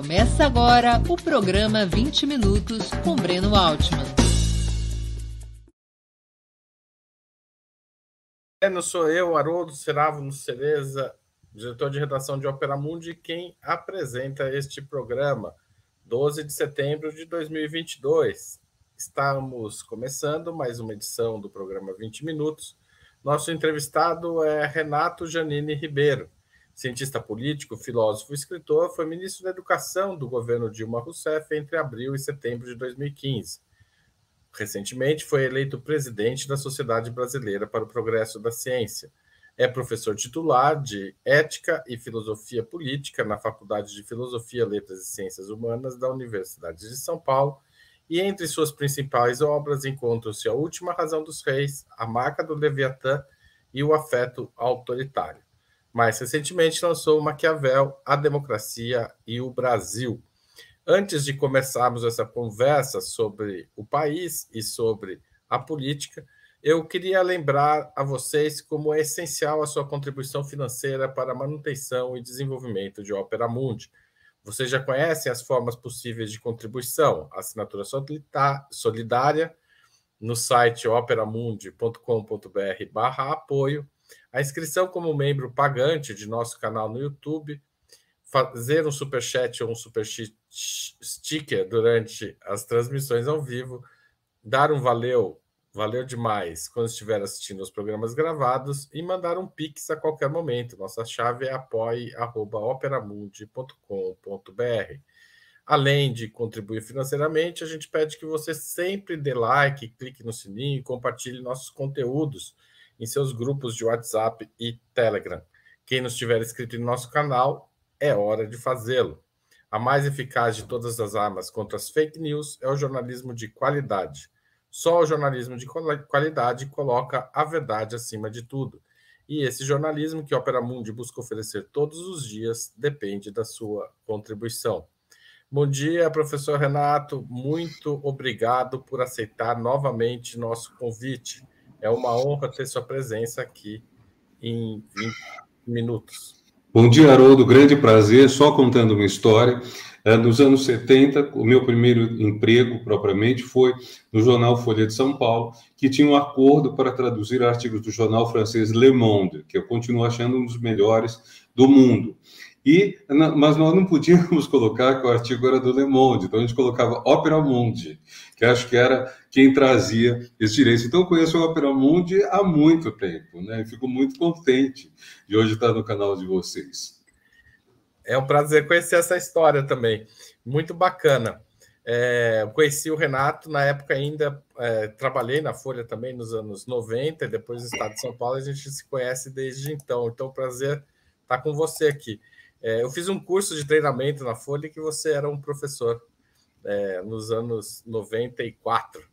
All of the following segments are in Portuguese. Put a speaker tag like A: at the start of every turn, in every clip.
A: Começa agora o programa 20 Minutos com Breno Altman.
B: Breno, sou eu, Haroldo Seravo Cereza, diretor de redação de Opera Mundi, quem apresenta este programa, 12 de setembro de 2022. Estamos começando mais uma edição do programa 20 Minutos. Nosso entrevistado é Renato Janine Ribeiro cientista político, filósofo escritor, foi ministro da Educação do governo Dilma Rousseff entre abril e setembro de 2015. Recentemente foi eleito presidente da Sociedade Brasileira para o Progresso da Ciência. É professor titular de Ética e Filosofia Política na Faculdade de Filosofia, Letras e Ciências Humanas da Universidade de São Paulo. E entre suas principais obras encontram-se A Última Razão dos Reis, A Marca do Leviatã e O Afeto Autoritário. Mais recentemente lançou Maquiavel, A Democracia e o Brasil. Antes de começarmos essa conversa sobre o país e sobre a política, eu queria lembrar a vocês como é essencial a sua contribuição financeira para a manutenção e desenvolvimento de Opera Mundi. Vocês já conhecem as formas possíveis de contribuição: assinatura solidária no site operamundi.com.br/apoio a inscrição como membro pagante de nosso canal no YouTube, fazer um super chat ou um super sticker durante as transmissões ao vivo, dar um valeu, valeu demais quando estiver assistindo os programas gravados e mandar um pix a qualquer momento. Nossa chave é apoie@operamundi.com.br. Além de contribuir financeiramente, a gente pede que você sempre dê like, clique no sininho e compartilhe nossos conteúdos em seus grupos de WhatsApp e Telegram. Quem não estiver inscrito em nosso canal, é hora de fazê-lo. A mais eficaz de todas as armas contra as fake news é o jornalismo de qualidade. Só o jornalismo de qualidade coloca a verdade acima de tudo. E esse jornalismo que a Opera Mundi busca oferecer todos os dias depende da sua contribuição. Bom dia, professor Renato. Muito obrigado por aceitar novamente nosso convite. É uma honra ter sua presença aqui em 20 minutos.
C: Bom dia, Haroldo. Grande prazer. Só contando uma história. É, nos anos 70, o meu primeiro emprego, propriamente, foi no jornal Folha de São Paulo, que tinha um acordo para traduzir artigos do jornal francês Le Monde, que eu continuo achando um dos melhores do mundo. E, mas nós não podíamos colocar que o artigo era do Le Monde, então a gente colocava Opera Mundi, que acho que era quem trazia esse direito. Então eu conheço o Opera Mundi há muito tempo, né? E fico muito contente de hoje estar no canal de vocês.
B: É um prazer conhecer essa história também, muito bacana. É, conheci o Renato na época ainda, é, trabalhei na Folha também nos anos 90, depois no Estado de São Paulo, a gente se conhece desde então. Então, prazer estar com você aqui. É, eu fiz um curso de treinamento na Folha que você era um professor é, nos anos 94.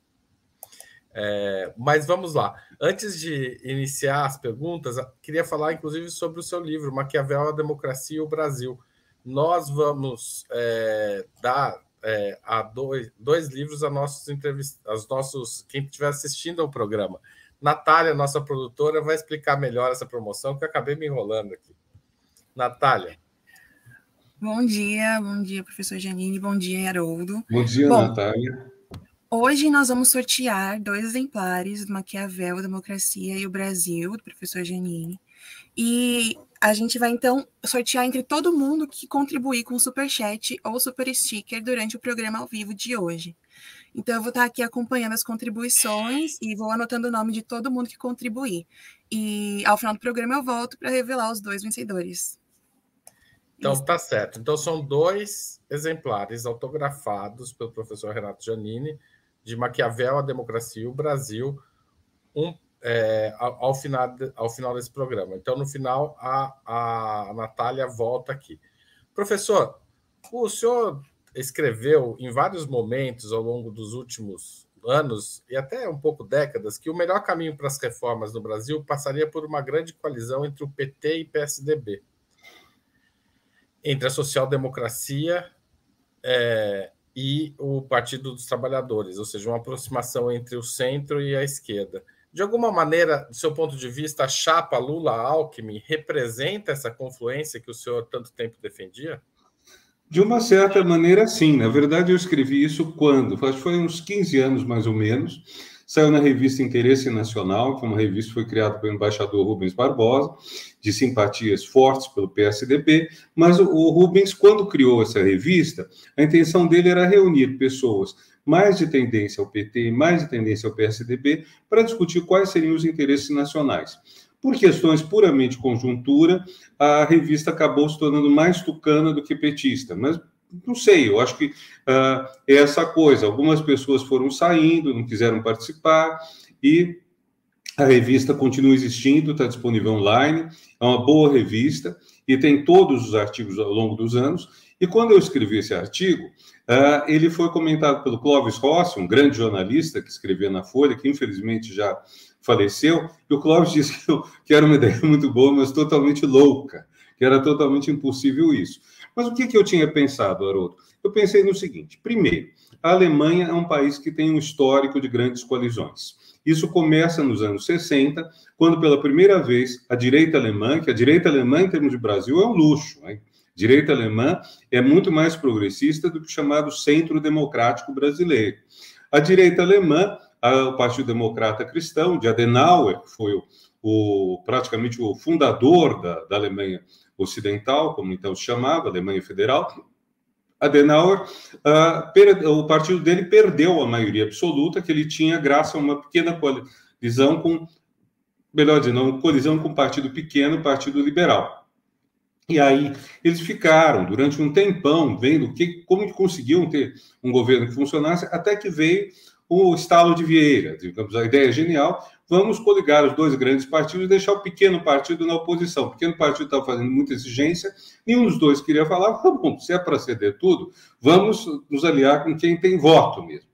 B: É, mas vamos lá. Antes de iniciar as perguntas, queria falar inclusive sobre o seu livro, Maquiavel, a Democracia e o Brasil. Nós vamos é, dar é, a dois, dois livros a nossos entrevistados, nossos quem estiver assistindo ao programa. Natália, nossa produtora, vai explicar melhor essa promoção, que eu acabei me enrolando aqui. Natália.
D: Bom dia, bom dia, professor Janine, bom dia, Haroldo.
C: Bom dia, bom, Natália.
D: Hoje nós vamos sortear dois exemplares do Maquiavel, Democracia e o Brasil, do professor Janine. E a gente vai, então, sortear entre todo mundo que contribuir com o Super Chat ou Super Sticker durante o programa ao vivo de hoje. Então, eu vou estar aqui acompanhando as contribuições e vou anotando o nome de todo mundo que contribuir. E ao final do programa eu volto para revelar os dois vencedores.
B: Então, Isso. tá certo. Então, são dois exemplares autografados pelo professor Renato Giannini, de Maquiavel, a Democracia e o Brasil, um, é, ao, ao, final, ao final desse programa. Então, no final, a, a Natália volta aqui. Professor, o senhor escreveu em vários momentos ao longo dos últimos anos e até um pouco décadas que o melhor caminho para as reformas no Brasil passaria por uma grande coalizão entre o PT e PSDB entre a social-democracia é, e o Partido dos Trabalhadores, ou seja, uma aproximação entre o centro e a esquerda. De alguma maneira, do seu ponto de vista, a chapa Lula-Alckmin representa essa confluência que o senhor tanto tempo defendia?
C: De uma certa maneira, sim. Na verdade, eu escrevi isso quando? Foi uns 15 anos, mais ou menos. Saiu na revista Interesse Nacional, que é uma revista que foi criada pelo embaixador Rubens Barbosa, de simpatias fortes pelo PSDB. Mas o Rubens, quando criou essa revista, a intenção dele era reunir pessoas mais de tendência ao PT e mais de tendência ao PSDB para discutir quais seriam os interesses nacionais. Por questões puramente conjuntura, a revista acabou se tornando mais tucana do que petista, mas não sei, eu acho que uh, é essa coisa. Algumas pessoas foram saindo, não quiseram participar, e a revista continua existindo, está disponível online, é uma boa revista e tem todos os artigos ao longo dos anos. E quando eu escrevi esse artigo, uh, ele foi comentado pelo Clóvis Rossi, um grande jornalista que escrevia na Folha, que infelizmente já faleceu, e o Clóvis disse que, eu, que era uma ideia muito boa, mas totalmente louca, que era totalmente impossível isso. Mas o que, que eu tinha pensado, Haroldo? Eu pensei no seguinte: primeiro, a Alemanha é um país que tem um histórico de grandes coalizões. Isso começa nos anos 60, quando pela primeira vez a direita alemã, que a direita alemã em termos de Brasil é um luxo, hein? direita alemã é muito mais progressista do que o chamado centro democrático brasileiro. A direita alemã o Partido Democrata Cristão, de Adenauer, que foi o, o praticamente o fundador da, da, Alemanha Ocidental, como então se chamava, Alemanha Federal. Adenauer, uh, o partido dele perdeu a maioria absoluta que ele tinha graças a uma pequena colisão com, melhor dizendo, uma colisão com um partido pequeno, o Partido Liberal. E aí eles ficaram durante um tempão vendo que, como conseguiam ter um governo que funcionasse, até que veio o estalo de Vieira. Digamos, a ideia genial. Vamos coligar os dois grandes partidos e deixar o pequeno partido na oposição. O pequeno partido estava fazendo muita exigência, nenhum dos dois queria falar. Bom, se é para ceder tudo, vamos nos aliar com quem tem voto mesmo.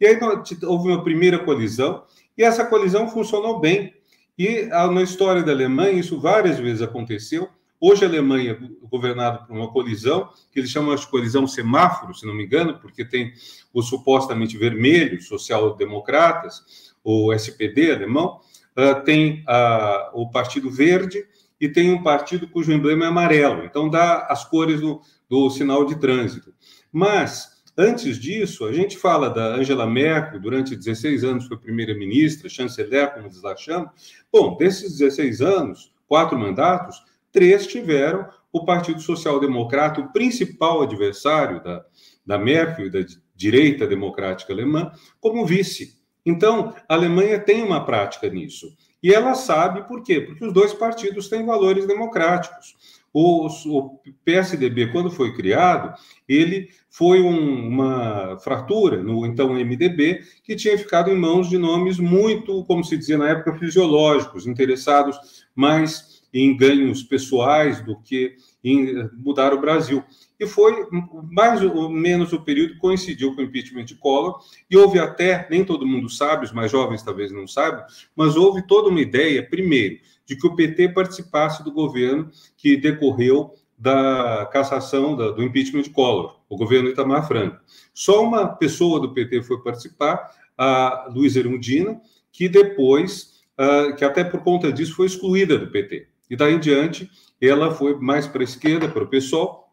C: E aí houve uma primeira colisão, e essa colisão funcionou bem. E na história da Alemanha, isso várias vezes aconteceu. Hoje a Alemanha é governada por uma colisão, que eles chamam de colisão semáforo, se não me engano, porque tem os supostamente vermelhos, social-democratas, o SPD alemão, uh, tem uh, o Partido Verde e tem um partido cujo emblema é amarelo. Então dá as cores do, do sinal de trânsito. Mas Antes disso, a gente fala da Angela Merkel, durante 16 anos foi primeira-ministra, chanceler, como eles lá chamam. Bom, desses 16 anos, quatro mandatos, três tiveram o Partido Social Democrata, o principal adversário da, da Merkel e da direita democrática alemã, como vice. Então, a Alemanha tem uma prática nisso. E ela sabe por quê? Porque os dois partidos têm valores democráticos. O, o PSDB, quando foi criado, ele foi um, uma fratura no então MDB, que tinha ficado em mãos de nomes muito, como se dizia na época, fisiológicos, interessados mais em ganhos pessoais do que em mudar o Brasil. E foi mais ou menos o período que coincidiu com o impeachment de Collor, e houve até, nem todo mundo sabe, os mais jovens talvez não saibam, mas houve toda uma ideia, primeiro, de que o PT participasse do governo que decorreu da cassação da, do impeachment de Collor, o governo Itamar Franco. Só uma pessoa do PT foi participar, a Luiz Erundina, que depois, uh, que até por conta disso foi excluída do PT. E daí em diante, ela foi mais para a esquerda, para o PSOL,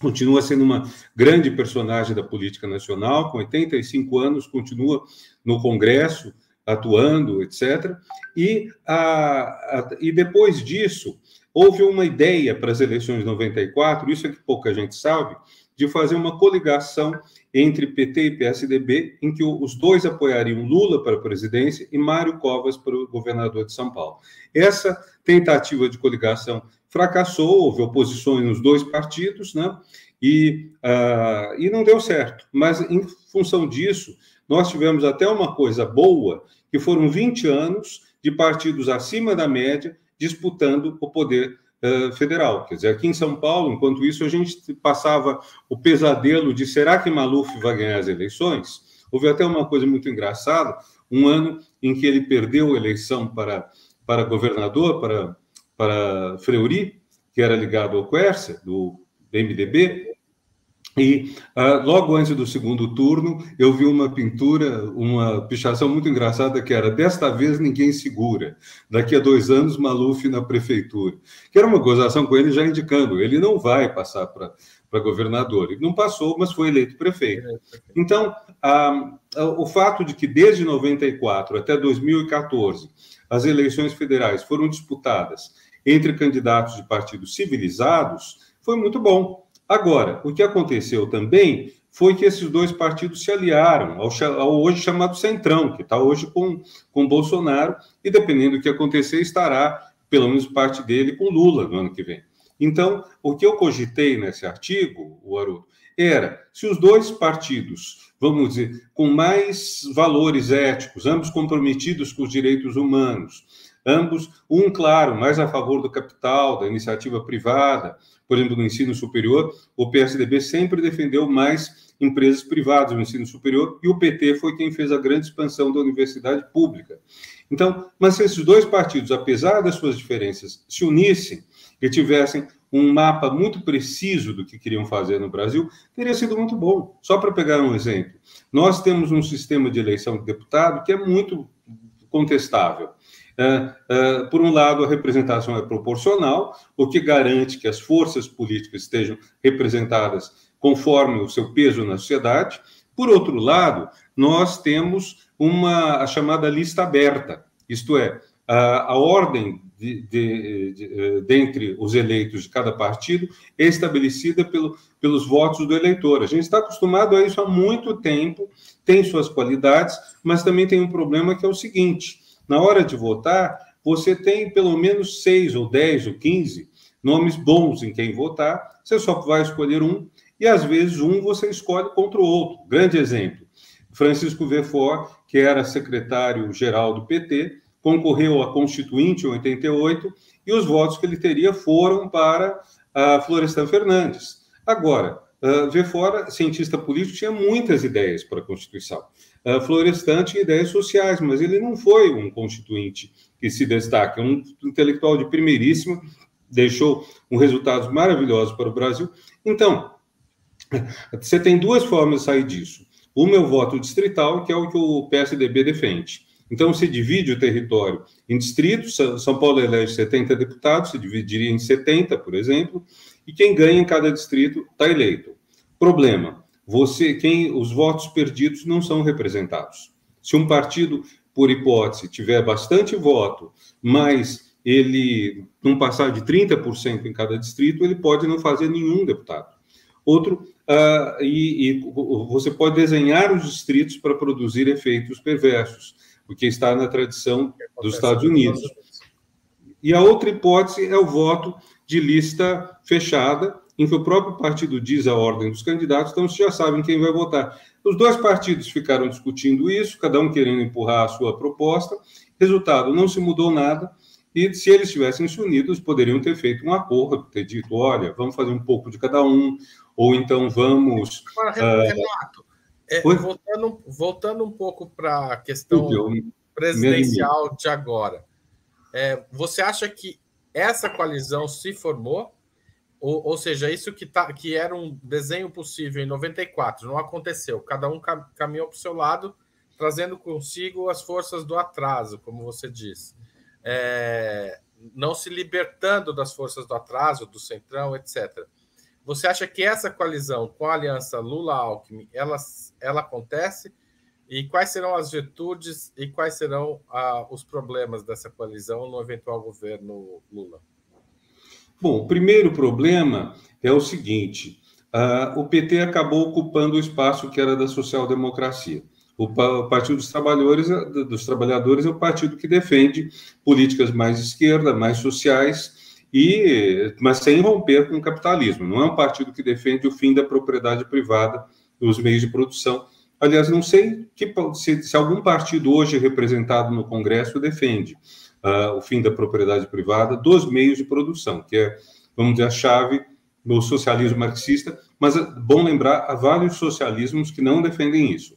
C: continua sendo uma grande personagem da política nacional, com 85 anos, continua no Congresso, atuando, etc. E, a, a, e depois disso, houve uma ideia para as eleições de 94, isso é que pouca gente sabe, de fazer uma coligação entre PT e PSDB, em que os dois apoiariam Lula para a presidência e Mário Covas para o governador de São Paulo. Essa tentativa de coligação fracassou, houve oposições nos dois partidos, né? E, uh, e não deu certo. Mas, em função disso, nós tivemos até uma coisa boa, que foram 20 anos de partidos acima da média disputando o poder uh, federal. Quer dizer, aqui em São Paulo, enquanto isso, a gente passava o pesadelo de será que Maluf vai ganhar as eleições? Houve até uma coisa muito engraçada, um ano em que ele perdeu a eleição para para governador, para, para Fleury, que era ligado ao Quercia, do MDB, E uh, logo antes do segundo turno, eu vi uma pintura, uma pichação muito engraçada que era: desta vez ninguém segura. Daqui a dois anos, Maluf na prefeitura. Que era uma gozação com ele já indicando: ele não vai passar para governador. Ele não passou, mas foi eleito prefeito. Então, o fato de que desde 94 até 2014 as eleições federais foram disputadas entre candidatos de partidos civilizados foi muito bom Agora, o que aconteceu também foi que esses dois partidos se aliaram ao, ao hoje chamado Centrão, que está hoje com, com Bolsonaro, e dependendo do que acontecer, estará, pelo menos parte dele, com Lula no ano que vem. Então, o que eu cogitei nesse artigo, o Haroldo, era se os dois partidos, vamos dizer, com mais valores éticos, ambos comprometidos com os direitos humanos, ambos, um, claro, mais a favor do capital, da iniciativa privada, por exemplo, no ensino superior, o PSDB sempre defendeu mais empresas privadas no ensino superior e o PT foi quem fez a grande expansão da universidade pública. Então, mas se esses dois partidos, apesar das suas diferenças, se unissem e tivessem um mapa muito preciso do que queriam fazer no Brasil, teria sido muito bom. Só para pegar um exemplo, nós temos um sistema de eleição de deputado que é muito contestável. Uh, uh, por um lado, a representação é proporcional, o que garante que as forças políticas estejam representadas conforme o seu peso na sociedade. Por outro lado, nós temos uma a chamada lista aberta, isto é, a, a ordem de, de, de, eh, dentre os eleitos de cada partido é estabelecida pelo, pelos votos do eleitor. A gente está acostumado a isso há muito tempo, tem suas qualidades, mas também tem um problema que é o seguinte: na hora de votar, você tem pelo menos seis ou dez ou quinze nomes bons em quem votar, você só vai escolher um, e às vezes um você escolhe contra o outro. Grande exemplo: Francisco Vefor, que era secretário-geral do PT, concorreu à Constituinte em 88 e os votos que ele teria foram para a Florestan Fernandes. Agora, uh, Vefor, cientista político, tinha muitas ideias para a Constituição. Uh, Florestan tinha ideias sociais, mas ele não foi um constituinte que se destaca, um intelectual de primeiríssima, deixou um resultados maravilhosos para o Brasil. Então, você tem duas formas de sair disso. O voto distrital, que é o que o PSDB defende. Então, se divide o território em distritos, São Paulo elege 70 deputados, se dividiria em 70, por exemplo, e quem ganha em cada distrito está eleito. Problema: você, quem os votos perdidos não são representados. Se um partido, por hipótese, tiver bastante voto, mas ele não passar de 30% em cada distrito, ele pode não fazer nenhum deputado. Outro, uh, e, e, você pode desenhar os distritos para produzir efeitos perversos, o que está na tradição dos Estados Unidos. E a outra hipótese é o voto de lista fechada, em que o próprio partido diz a ordem dos candidatos, então vocês já sabem quem vai votar. Os dois partidos ficaram discutindo isso, cada um querendo empurrar a sua proposta. Resultado, não se mudou nada. E se eles tivessem se unidos, poderiam ter feito um acordo, ter dito: olha, vamos fazer um pouco de cada um, ou então vamos.
B: Agora, Renato, é, voltando, voltando um pouco para a questão presidencial de agora, é, você acha que essa coalizão se formou? Ou, ou seja, isso que, tá, que era um desenho possível em 94 não aconteceu. Cada um cam, caminhou para o seu lado, trazendo consigo as forças do atraso, como você disse. É, não se libertando das forças do atraso, do centrão, etc. Você acha que essa coalizão com a aliança Lula-Alckmin, ela, ela acontece? E quais serão as virtudes e quais serão ah, os problemas dessa coalizão no eventual governo Lula?
C: Bom, o primeiro problema é o seguinte: uh, o PT acabou ocupando o espaço que era da social-democracia. O Partido dos Trabalhadores, dos Trabalhadores é o partido que defende políticas mais esquerda, mais sociais, e mas sem romper com o capitalismo. Não é um partido que defende o fim da propriedade privada dos meios de produção. Aliás, não sei que, se, se algum partido hoje representado no Congresso defende uh, o fim da propriedade privada dos meios de produção, que é, vamos dizer, a chave do socialismo marxista, mas é bom lembrar, há vários socialismos que não defendem isso.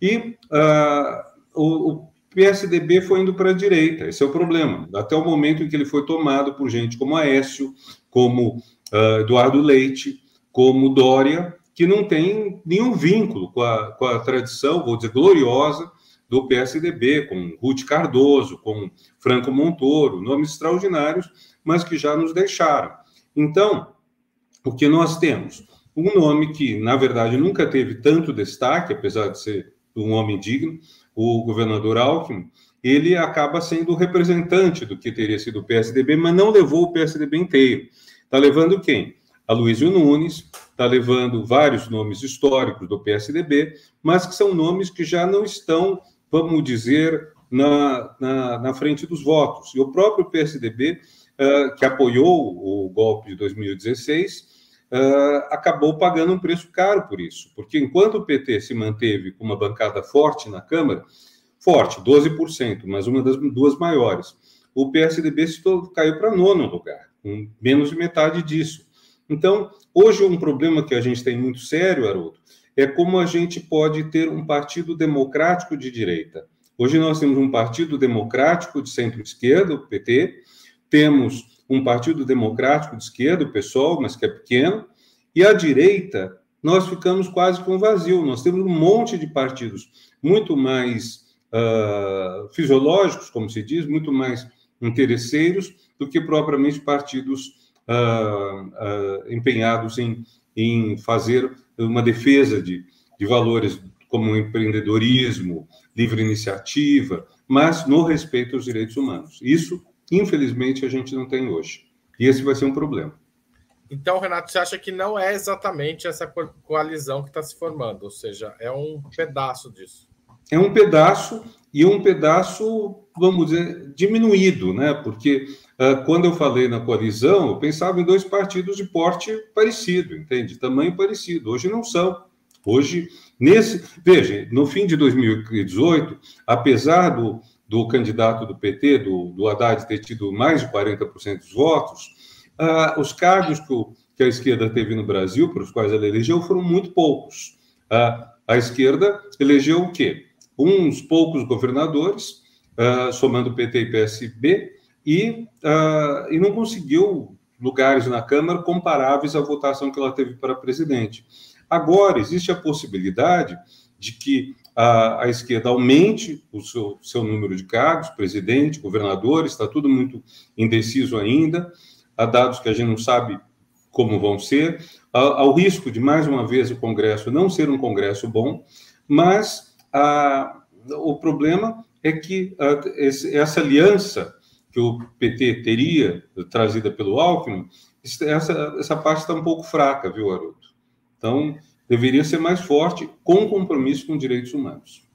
C: E uh, o, o PSDB foi indo para a direita, esse é o problema, até o momento em que ele foi tomado por gente como Aécio, como uh, Eduardo Leite, como Dória, que não tem nenhum vínculo com a, com a tradição, vou dizer, gloriosa do PSDB, com Ruth Cardoso, com Franco Montoro, nomes extraordinários, mas que já nos deixaram. Então, o que nós temos? Um nome que, na verdade, nunca teve tanto destaque, apesar de ser um homem digno, o governador Alckmin, ele acaba sendo o representante do que teria sido o PSDB, mas não levou o PSDB inteiro. Está levando quem? A Luísio Nunes, está levando vários nomes históricos do PSDB, mas que são nomes que já não estão, vamos dizer, na, na, na frente dos votos. E o próprio PSDB, uh, que apoiou o golpe de 2016, Uh, acabou pagando um preço caro por isso, porque enquanto o PT se manteve com uma bancada forte na Câmara, forte, 12%, mas uma das duas maiores, o PSDB se caiu para nono lugar, com menos de metade disso. Então, hoje um problema que a gente tem muito sério, Haroldo, é como a gente pode ter um partido democrático de direita. Hoje nós temos um partido democrático de centro-esquerda, o PT, temos um partido democrático de esquerda, o PSOL, mas que é pequeno, e à direita nós ficamos quase com vazio. Nós temos um monte de partidos muito mais uh, fisiológicos, como se diz, muito mais interesseiros do que propriamente partidos uh, uh, empenhados em, em fazer uma defesa de, de valores como empreendedorismo, livre iniciativa, mas no respeito aos direitos humanos. Isso Infelizmente, a gente não tem hoje. E esse vai ser um problema.
B: Então, Renato, você acha que não é exatamente essa coalizão que está se formando, ou seja, é um pedaço disso?
C: É um pedaço e um pedaço, vamos dizer, diminuído, né? Porque uh, quando eu falei na coalizão, eu pensava em dois partidos de porte parecido, entende? Tamanho parecido. Hoje não são. Hoje, nesse. Veja, no fim de 2018, apesar do, do candidato do PT, do, do Haddad, ter tido mais de 40% dos votos, ah, os cargos que, o, que, a esquerda teve no Brasil, para os quais ela elegeu, foram muito poucos. Ah, a esquerda elegeu o quê? Uns poucos governadores, ah, somando PT e PSB, e, ah, e não conseguiu lugares na Câmara comparáveis à votação que ela teve para presidente. Agora, existe a possibilidade de que a, a esquerda aumente o seu, seu número de cargos, presidente, governadores, está tudo muito indeciso ainda, há dados que a gente não sabe como vão ser, ao risco de, mais uma vez, o Congresso não ser um Congresso bom, mas a, o problema é que a, esse, essa aliança que o PT teria, trazida pelo Alckmin, essa, essa parte está um pouco fraca, viu, Haroldo? Então, deveria ser mais forte com compromisso com direitos humanos.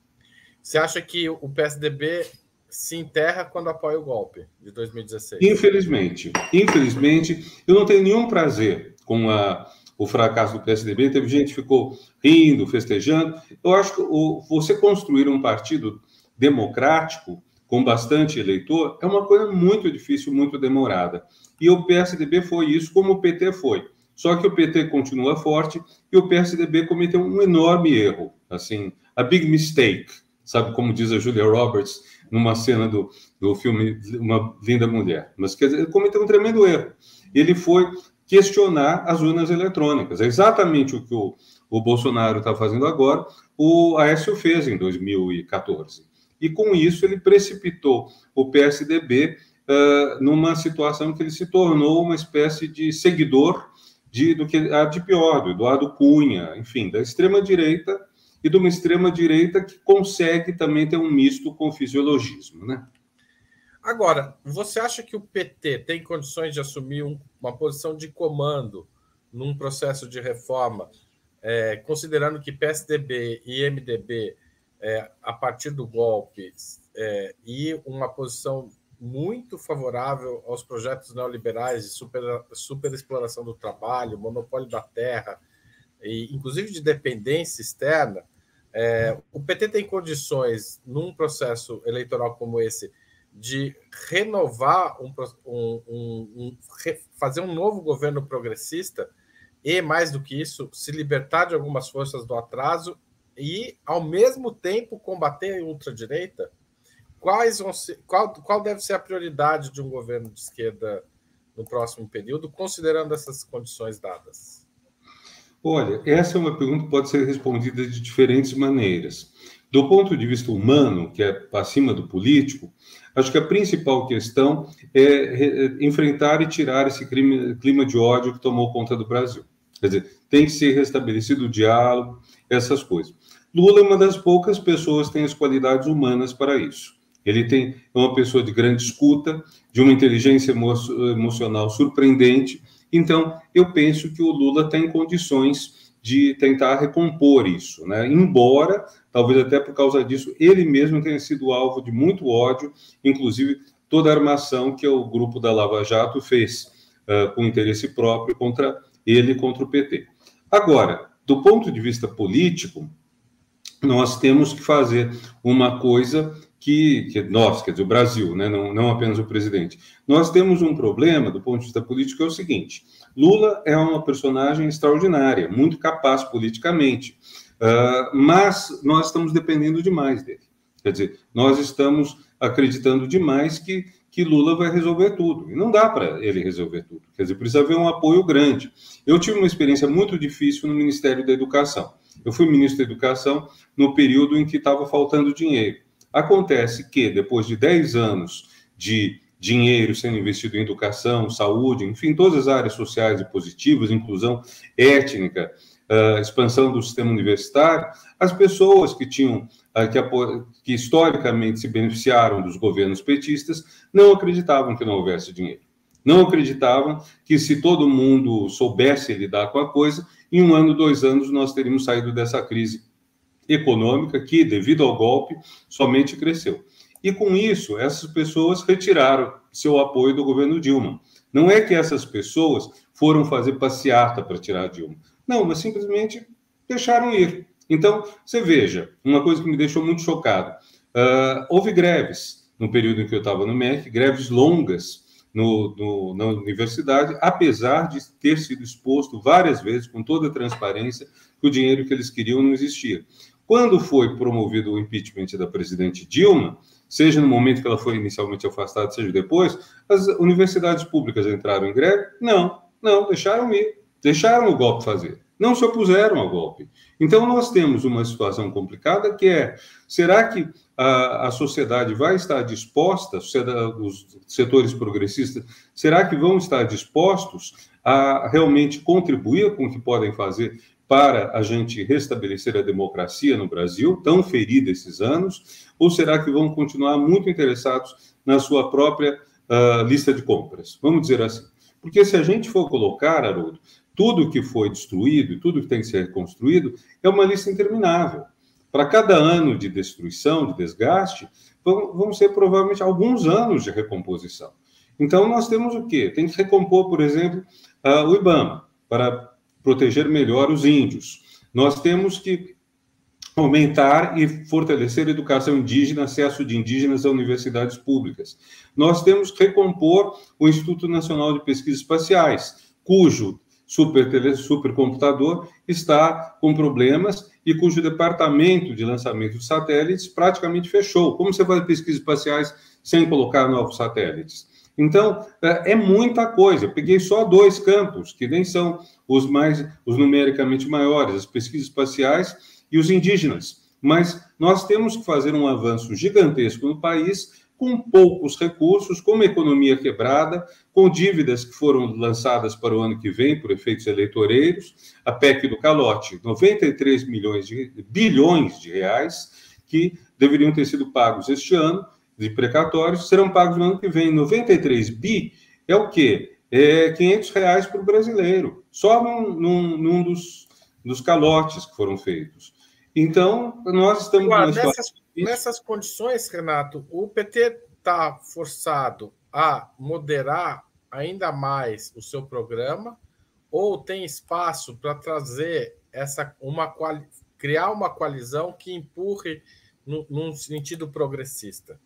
B: Você acha que o PSDB se enterra quando apoia o golpe de 2016?
C: Infelizmente. Infelizmente, eu não tenho nenhum prazer com a, o fracasso do PSDB. Teve gente que ficou rindo, festejando. Eu acho que o, você construir um partido democrático com bastante eleitor é uma coisa muito difícil, muito demorada. E o PSDB foi isso, como o PT foi. Só que o PT continua forte e o PSDB cometeu um enorme erro, assim, a big mistake, sabe como diz a Julia Roberts numa cena do, do filme Uma Linda Mulher. Mas quer dizer, ele cometeu um tremendo erro. Ele foi questionar as urnas eletrônicas. É exatamente o que o, o Bolsonaro está fazendo agora, o Aécio fez em 2014. E com isso ele precipitou o PSDB uh, numa situação que ele se tornou uma espécie de seguidor de, do que a de pior, do Eduardo Cunha, enfim, da extrema-direita e de uma extrema-direita que consegue também ter um misto com o fisiologismo, né?
B: Agora, você acha que o PT tem condições de assumir um, uma posição de comando num processo de reforma, é, considerando que PSDB e MDB, é, a partir do golpe, é, e uma posição muito favorável aos projetos neoliberais de super, superexploração do trabalho, monopólio da terra, e inclusive de dependência externa, é, o PT tem condições, num processo eleitoral como esse, de renovar, um, um, um, fazer um novo governo progressista e, mais do que isso, se libertar de algumas forças do atraso e, ao mesmo tempo, combater a ultradireita? quais vão ser, qual, qual deve ser a prioridade de um governo de esquerda no próximo período, considerando essas condições dadas?
C: Olha, essa é uma pergunta que pode ser respondida de diferentes maneiras. Do ponto de vista humano, que é acima do político, acho que a principal questão é enfrentar e tirar esse clima de ódio que tomou conta do Brasil. Quer dizer, tem que ser restabelecido o diálogo, essas coisas. Lula é uma das poucas pessoas que tem as qualidades humanas para isso. Ele tem é uma pessoa de grande escuta, de uma inteligência emo emocional surpreendente. Então, eu penso que o Lula tem condições de tentar recompor isso, né? Embora, talvez até por causa disso, ele mesmo tenha sido alvo de muito ódio, inclusive toda a armação que o grupo da Lava Jato fez uh, com interesse próprio contra ele contra o PT. Agora, do ponto de vista político, nós temos que fazer uma coisa que, que nós, quer dizer, o Brasil, né, não, não apenas o presidente. Nós temos um problema do ponto de vista político, é o seguinte: Lula é uma personagem extraordinária, muito capaz politicamente, uh, mas nós estamos dependendo demais dele. Quer dizer, nós estamos acreditando demais que, que Lula vai resolver tudo. E não dá para ele resolver tudo. Quer dizer, precisa haver um apoio grande. Eu tive uma experiência muito difícil no Ministério da Educação. Eu fui ministro da Educação no período em que estava faltando dinheiro. Acontece que, depois de 10 anos de dinheiro sendo investido em educação, saúde, enfim, todas as áreas sociais e positivas, inclusão étnica, uh, expansão do sistema universitário, as pessoas que tinham, uh, que, que historicamente se beneficiaram dos governos petistas, não acreditavam que não houvesse dinheiro. Não acreditavam que se todo mundo soubesse lidar com a coisa, em um ano, dois anos, nós teríamos saído dessa crise econômica que, devido ao golpe, somente cresceu. E com isso, essas pessoas retiraram seu apoio do governo Dilma. Não é que essas pessoas foram fazer passeata para tirar Dilma. Não, mas simplesmente deixaram ir. Então, você veja, uma coisa que me deixou muito chocado: uh, houve greves no período em que eu estava no MEC, greves longas no, no, na universidade, apesar de ter sido exposto várias vezes, com toda a transparência, que o dinheiro que eles queriam não existia. Quando foi promovido o impeachment da presidente Dilma, seja no momento que ela foi inicialmente afastada, seja depois, as universidades públicas entraram em greve? Não, não, deixaram ir, deixaram o golpe fazer, não se opuseram ao golpe. Então, nós temos uma situação complicada que é: será que a, a sociedade vai estar disposta, os setores progressistas, será que vão estar dispostos a realmente contribuir com o que podem fazer para a gente restabelecer a democracia no Brasil, tão ferida esses anos, ou será que vão continuar muito interessados na sua própria uh, lista de compras? Vamos dizer assim. Porque se a gente for colocar, Haroldo, tudo que foi destruído, tudo que tem que ser reconstruído, é uma lista interminável. Para cada ano de destruição, de desgaste, vão, vão ser provavelmente alguns anos de recomposição. Então, nós temos o quê? Tem que recompor, por exemplo, uh, o IBAMA, para proteger melhor os índios. Nós temos que aumentar e fortalecer a educação indígena, acesso de indígenas a universidades públicas. Nós temos que recompor o Instituto Nacional de Pesquisas Espaciais, cujo super supercomputador está com problemas e cujo departamento de lançamento de satélites praticamente fechou. Como você faz pesquisas espaciais sem colocar novos satélites? Então, é, é muita coisa. Eu peguei só dois campos, que nem são os mais os numericamente maiores, as pesquisas espaciais e os indígenas. Mas nós temos que fazer um avanço gigantesco no país com poucos recursos, com uma economia quebrada, com dívidas que foram lançadas para o ano que vem por efeitos eleitoreiros, a PEC do calote, 93 milhões de bilhões de reais que deveriam ter sido pagos este ano de precatórios serão pagos no ano que vem. 93 bi é o quê? É 500 reais para o brasileiro, só num, num, num dos, dos calotes que foram feitos. Então, nós estamos...
B: Agora, nessas, nessas condições, Renato, o PT está forçado a moderar ainda mais o seu programa ou tem espaço para trazer essa uma criar uma coalizão que empurre no, num sentido progressista?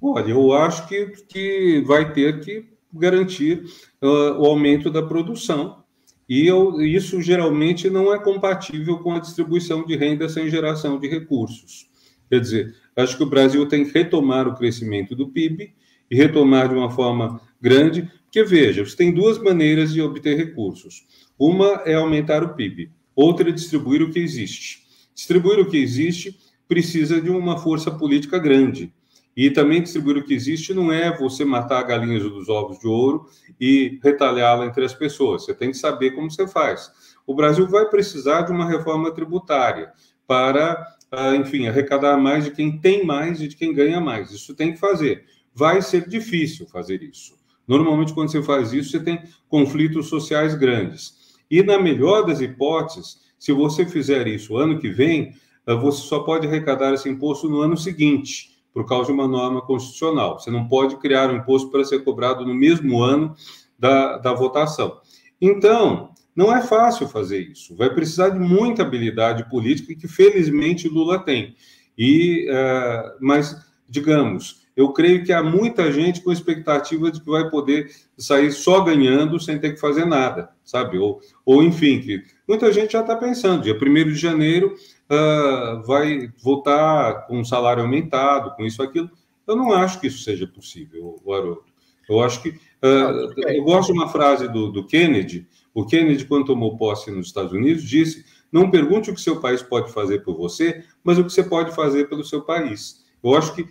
C: Olha, eu acho que, que vai ter que garantir uh, o aumento da produção. E eu, isso geralmente não é compatível com a distribuição de renda sem geração de recursos. Quer dizer, acho que o Brasil tem que retomar o crescimento do PIB e retomar de uma forma grande, Porque, veja, você tem duas maneiras de obter recursos. Uma é aumentar o PIB, outra é distribuir o que existe. Distribuir o que existe precisa de uma força política grande. E também distribuir o que existe não é você matar galinhas dos ovos de ouro e retalhá-la entre as pessoas. Você tem que saber como você faz. O Brasil vai precisar de uma reforma tributária para, ah, enfim, arrecadar mais de quem tem mais e de quem ganha mais. Isso tem que fazer. Vai ser difícil fazer isso. Normalmente, quando você faz isso, você tem conflitos sociais grandes. E, na melhor das hipóteses, se você fizer isso ano que vem, eh, você só pode arrecadar esse imposto no ano seguinte, por causa de uma norma constitucional. Você não pode criar um imposto para ser cobrado no mesmo ano da, da votação. Então, não é fácil fazer isso. Vai precisar de muita habilidade política que, felizmente, Lula tem. E, uh, mas, digamos, eu creio que há muita gente com expectativa de que vai poder sair só ganhando sem ter que fazer nada, sabe? Ou, ou enfim, que muita gente já está pensando, dia 1 de janeiro uh, vai voltar com um salário aumentado, com isso, aquilo. Eu não acho que isso seja possível, Haroldo. Eu acho que. Uh, eu gosto de uma frase do, do Kennedy. O Kennedy, quando tomou posse nos Estados Unidos, disse: não pergunte o que seu país pode fazer por você, mas o que você pode fazer pelo seu país. Eu acho que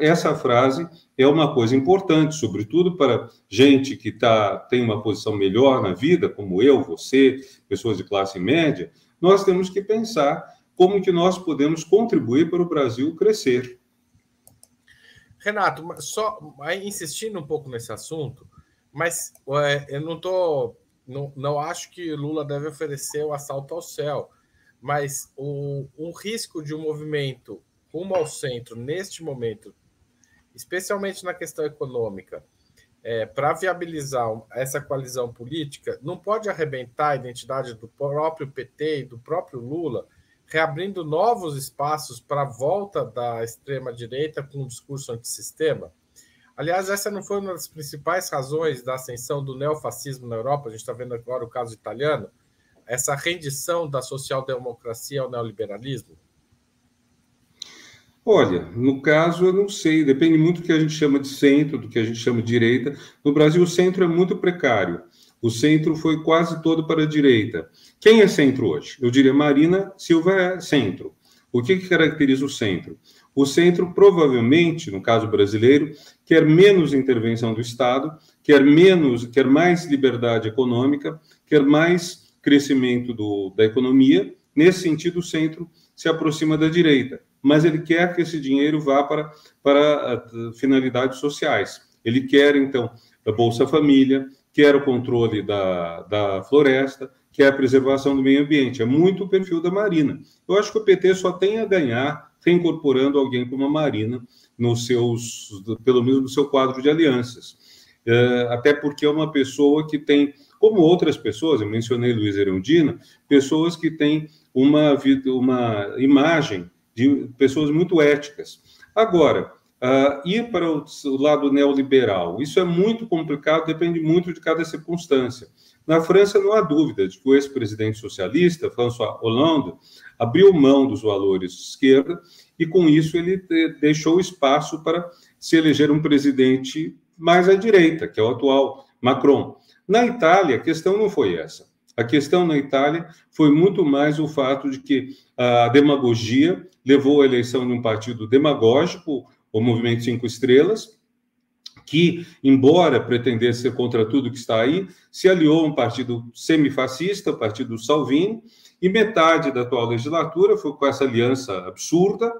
C: essa frase é uma coisa importante, sobretudo para gente que tá, tem uma posição melhor na vida, como eu, você, pessoas de classe média, nós temos que pensar como que nós podemos contribuir para o Brasil crescer.
B: Renato, só insistindo um pouco nesse assunto, mas eu não tô, não, não acho que Lula deve oferecer o assalto ao céu, mas o, um risco de um movimento rumo ao centro neste momento, especialmente na questão econômica, é, para viabilizar essa coalizão política, não pode arrebentar a identidade do próprio PT e do próprio Lula, reabrindo novos espaços para a volta da extrema-direita com um discurso antissistema? Aliás, essa não foi uma das principais razões da ascensão do neofascismo na Europa, a gente está vendo agora o caso italiano, essa rendição da social-democracia ao neoliberalismo?
C: Olha, no caso, eu não sei, depende muito do que a gente chama de centro, do que a gente chama de direita. No Brasil, o centro é muito precário. O centro foi quase todo para a direita. Quem é centro hoje? Eu diria Marina Silva é centro. O que, que caracteriza o centro? O centro, provavelmente, no caso brasileiro, quer menos intervenção do Estado, quer menos, quer mais liberdade econômica, quer mais crescimento do, da economia. Nesse sentido, o centro se aproxima da direita mas ele quer que esse dinheiro vá para, para uh, finalidades sociais. Ele quer, então, a Bolsa Família, quer o controle da, da floresta, quer a preservação do meio ambiente. É muito o perfil da Marina. Eu acho que o PT só tem a ganhar reincorporando alguém como a Marina nos seus, pelo menos no seu quadro de alianças. Uh, até porque é uma pessoa que tem, como outras pessoas, eu mencionei Luiz Erundina, pessoas que têm uma, uma imagem de pessoas muito éticas. Agora, uh, ir para o, o lado neoliberal, isso é muito complicado, depende muito de cada circunstância. Na França, não há dúvida de que o ex-presidente socialista, François Hollande, abriu mão dos valores de esquerda e, com isso, ele deixou espaço para se eleger um presidente mais à direita, que é o atual Macron. Na Itália, a questão não foi essa. A questão na Itália foi muito mais o fato de que a demagogia levou à eleição de um partido demagógico, o Movimento Cinco Estrelas, que, embora pretendesse ser contra tudo que está aí, se aliou a um partido semifascista, o partido Salvini, e metade da atual legislatura foi com essa aliança absurda,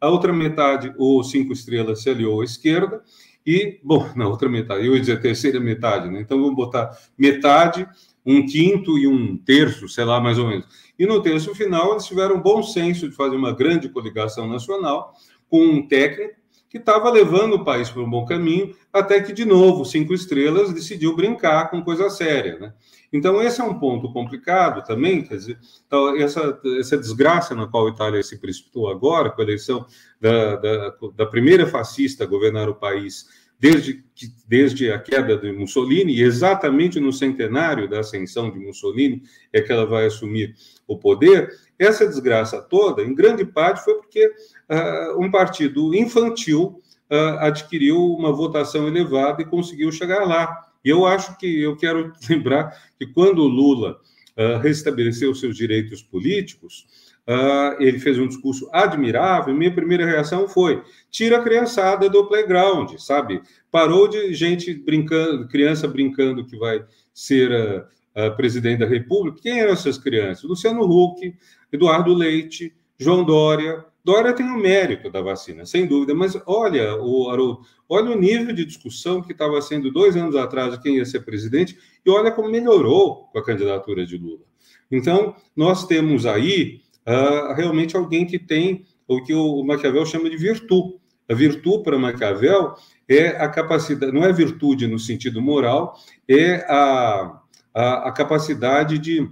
C: a outra metade, o Cinco Estrelas, se aliou à esquerda, e, bom, na outra metade, eu ia dizer a terceira metade, né? Então vamos botar metade um quinto e um terço, sei lá, mais ou menos. E no terço final, eles tiveram bom senso de fazer uma grande coligação nacional com um técnico que estava levando o país para um bom caminho, até que, de novo, Cinco Estrelas decidiu brincar com coisa séria. Né? Então, esse é um ponto complicado também, quer dizer, então, essa, essa desgraça na qual a Itália se precipitou agora, com a eleição da, da, da primeira fascista a governar o país desde, desde a queda de Mussolini, e exatamente no centenário da ascensão de Mussolini é que ela vai assumir o poder, essa desgraça toda, em grande parte, foi porque uh, um partido infantil uh, adquiriu uma votação elevada e conseguiu chegar lá. E eu acho que eu quero lembrar que quando o Lula uh, restabeleceu seus direitos políticos, uh, ele fez um discurso admirável. Minha primeira reação foi: tira a criançada do playground, sabe? Parou de gente brincando, criança brincando que vai ser uh, presidente da República. Quem eram essas crianças? Luciano Huck, Eduardo Leite, João Dória. Dória tem o mérito da vacina, sem dúvida, mas olha, o Haroldo, olha o nível de discussão que estava sendo dois anos atrás de quem ia ser presidente, e olha como melhorou com a candidatura de Lula. Então, nós temos aí uh, realmente alguém que tem o que o Maquiavel chama de virtude. A virtude para Maquiavel é a capacidade, não é virtude no sentido moral, é a, a, a capacidade de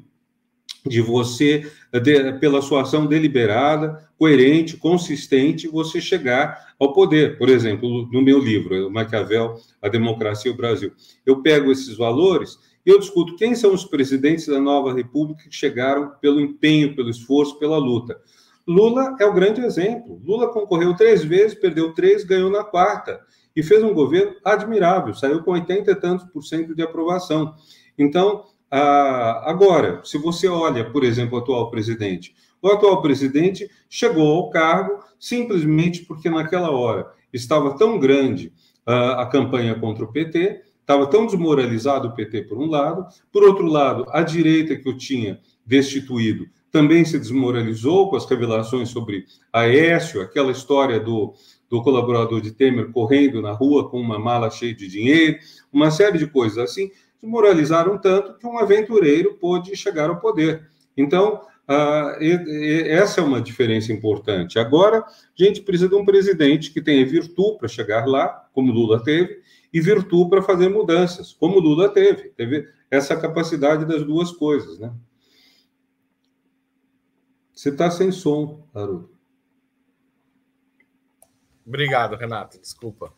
C: de você, de, pela sua ação deliberada, coerente, consistente, você chegar ao poder. Por exemplo, no meu livro, Maquiavel, A Democracia e o Brasil, eu pego esses valores e eu discuto quem são os presidentes da nova república que chegaram pelo empenho, pelo esforço, pela luta. Lula é o grande exemplo. Lula concorreu três vezes, perdeu três, ganhou na quarta e fez um governo admirável, saiu com 80 e tantos por cento de aprovação. Então, ah, agora, se você olha, por exemplo, o atual presidente, o atual presidente chegou ao cargo simplesmente porque naquela hora estava tão grande ah, a campanha contra o PT, estava tão desmoralizado o PT por um lado, por outro lado, a direita que o tinha destituído também se desmoralizou com as revelações sobre Aécio, aquela história do, do colaborador de Temer correndo na rua com uma mala cheia de dinheiro, uma série de coisas assim moralizaram tanto que um aventureiro pôde chegar ao poder. Então, uh, essa é uma diferença importante. Agora, a gente precisa de um presidente que tenha virtude para chegar lá, como Lula teve, e virtude para fazer mudanças, como Lula teve. Teve essa capacidade das duas coisas, né? Você está sem som, Haroldo.
B: Obrigado, Renato. Desculpa.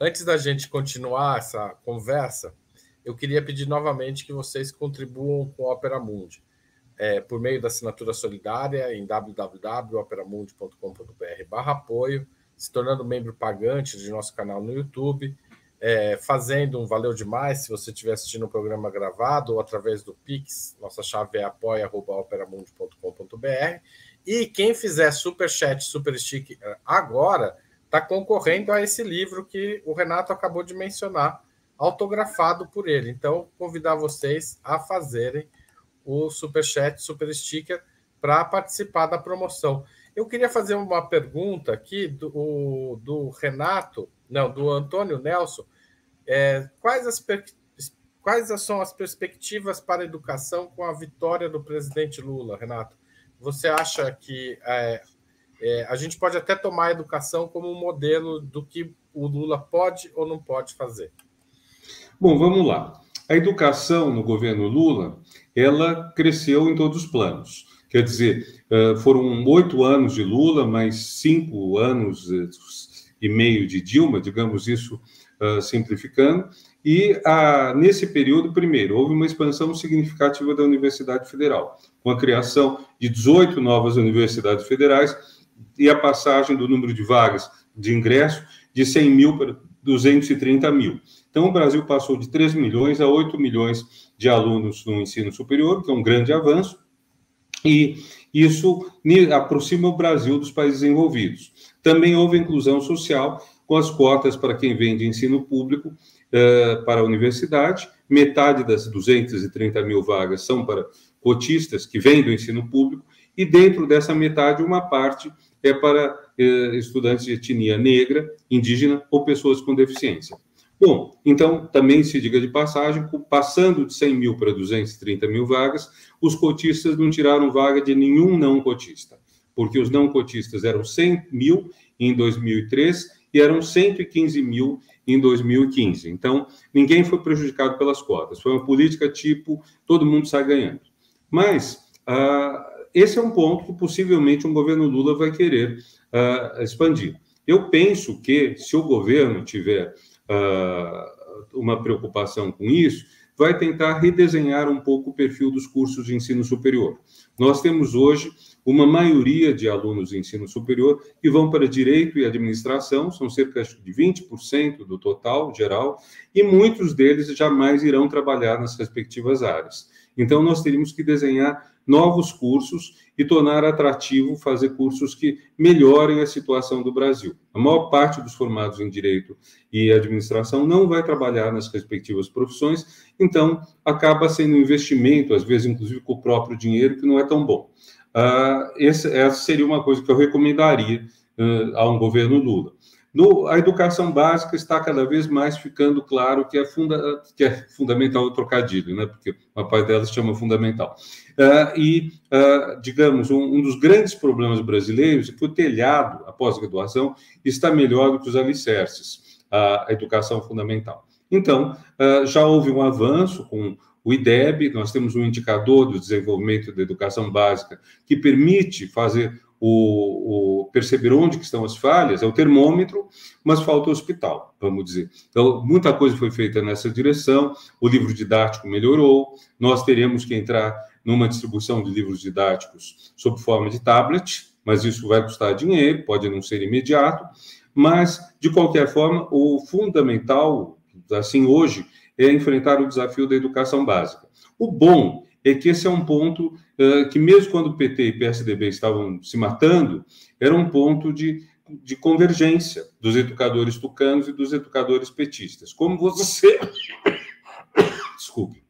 B: Antes da gente continuar essa conversa, eu queria pedir novamente que vocês contribuam com a Opera Mundi, é, por meio da assinatura solidária em www.operamundi.com.br barra apoio, se tornando membro pagante de nosso canal no YouTube, é, fazendo um Valeu Demais, se você estiver assistindo o um programa gravado, ou através do Pix, nossa chave é apoia.operamundi.com.br, e quem fizer super chat, super agora, está concorrendo a esse livro que o Renato acabou de mencionar, autografado por ele. Então, convidar vocês a fazerem o super chat, super sticker para participar da promoção. Eu queria fazer uma pergunta aqui do, do Renato, não, do Antônio Nelson. É, quais, as, quais são as perspectivas para a educação com a vitória do presidente Lula, Renato? Você acha que é, é, a gente pode até tomar a educação como um modelo do que o Lula pode ou não pode fazer?
C: Bom, vamos lá. A educação no governo Lula, ela cresceu em todos os planos. Quer dizer, foram oito anos de Lula, mais cinco anos eh, e meio de Dilma, digamos isso simplificando. E nesse período, primeiro, houve uma expansão significativa da Universidade Federal, com a criação de 18 novas universidades federais e a passagem do número de vagas de ingresso de 100 mil 230 mil. Então, o Brasil passou de 3 milhões a 8 milhões de alunos no ensino superior, que é um grande avanço, e isso aproxima o Brasil dos países envolvidos. Também houve inclusão social, com as cotas para quem vem de ensino público uh, para a universidade, metade das 230 mil vagas são para cotistas que vêm do ensino público, e dentro dessa metade, uma parte é para estudantes de etnia negra, indígena ou pessoas com deficiência. Bom, então, também se diga de passagem, passando de 100 mil para 230 mil vagas, os cotistas não tiraram vaga de nenhum não cotista, porque os não cotistas eram 100 mil em 2003 e eram 115 mil em 2015. Então, ninguém foi prejudicado pelas cotas. Foi uma política tipo todo mundo sai ganhando. Mas uh, esse é um ponto que possivelmente um governo Lula vai querer uh, expandir. Eu penso que se o governo tiver uh, uma preocupação com isso, vai tentar redesenhar um pouco o perfil dos cursos de ensino superior. Nós temos hoje uma maioria de alunos de ensino superior que vão para direito e administração, são cerca de 20% do total geral, e muitos deles jamais irão trabalhar nas respectivas áreas. Então, nós teríamos que desenhar novos cursos e tornar atrativo fazer cursos que melhorem a situação do Brasil. A maior parte dos formados em direito e administração não vai trabalhar nas respectivas profissões, então acaba sendo um investimento, às vezes inclusive com o próprio dinheiro, que não é tão bom. Uh, esse, essa seria uma coisa que eu recomendaria uh, a um governo Lula. No, a educação básica está cada vez mais ficando claro que é, funda, que é fundamental o trocadilho, né? porque uma parte delas chama fundamental. Uh, e, uh, digamos, um, um, dos grandes problemas brasileiros é que o telhado, a pós-graduação, está melhor do que os alicerces, a, educação fundamental. Então, uh, já houve um avanço com o IDEB, nós temos um indicador do desenvolvimento da educação básica que permite fazer o, o, perceber onde que estão as falhas, é o termômetro, mas falta o hospital, vamos dizer. Então, muita coisa foi feita nessa direção, o livro didático melhorou, nós teremos que entrar numa distribuição de livros didáticos sob forma de tablet, mas isso vai custar dinheiro, pode não ser imediato, mas, de qualquer forma, o fundamental, assim, hoje, é enfrentar o desafio da educação básica. O bom é que esse é um ponto uh, que, mesmo quando o PT e PSDB estavam se matando, era um ponto de, de convergência dos educadores tucanos e dos educadores petistas. Como você. Desculpe.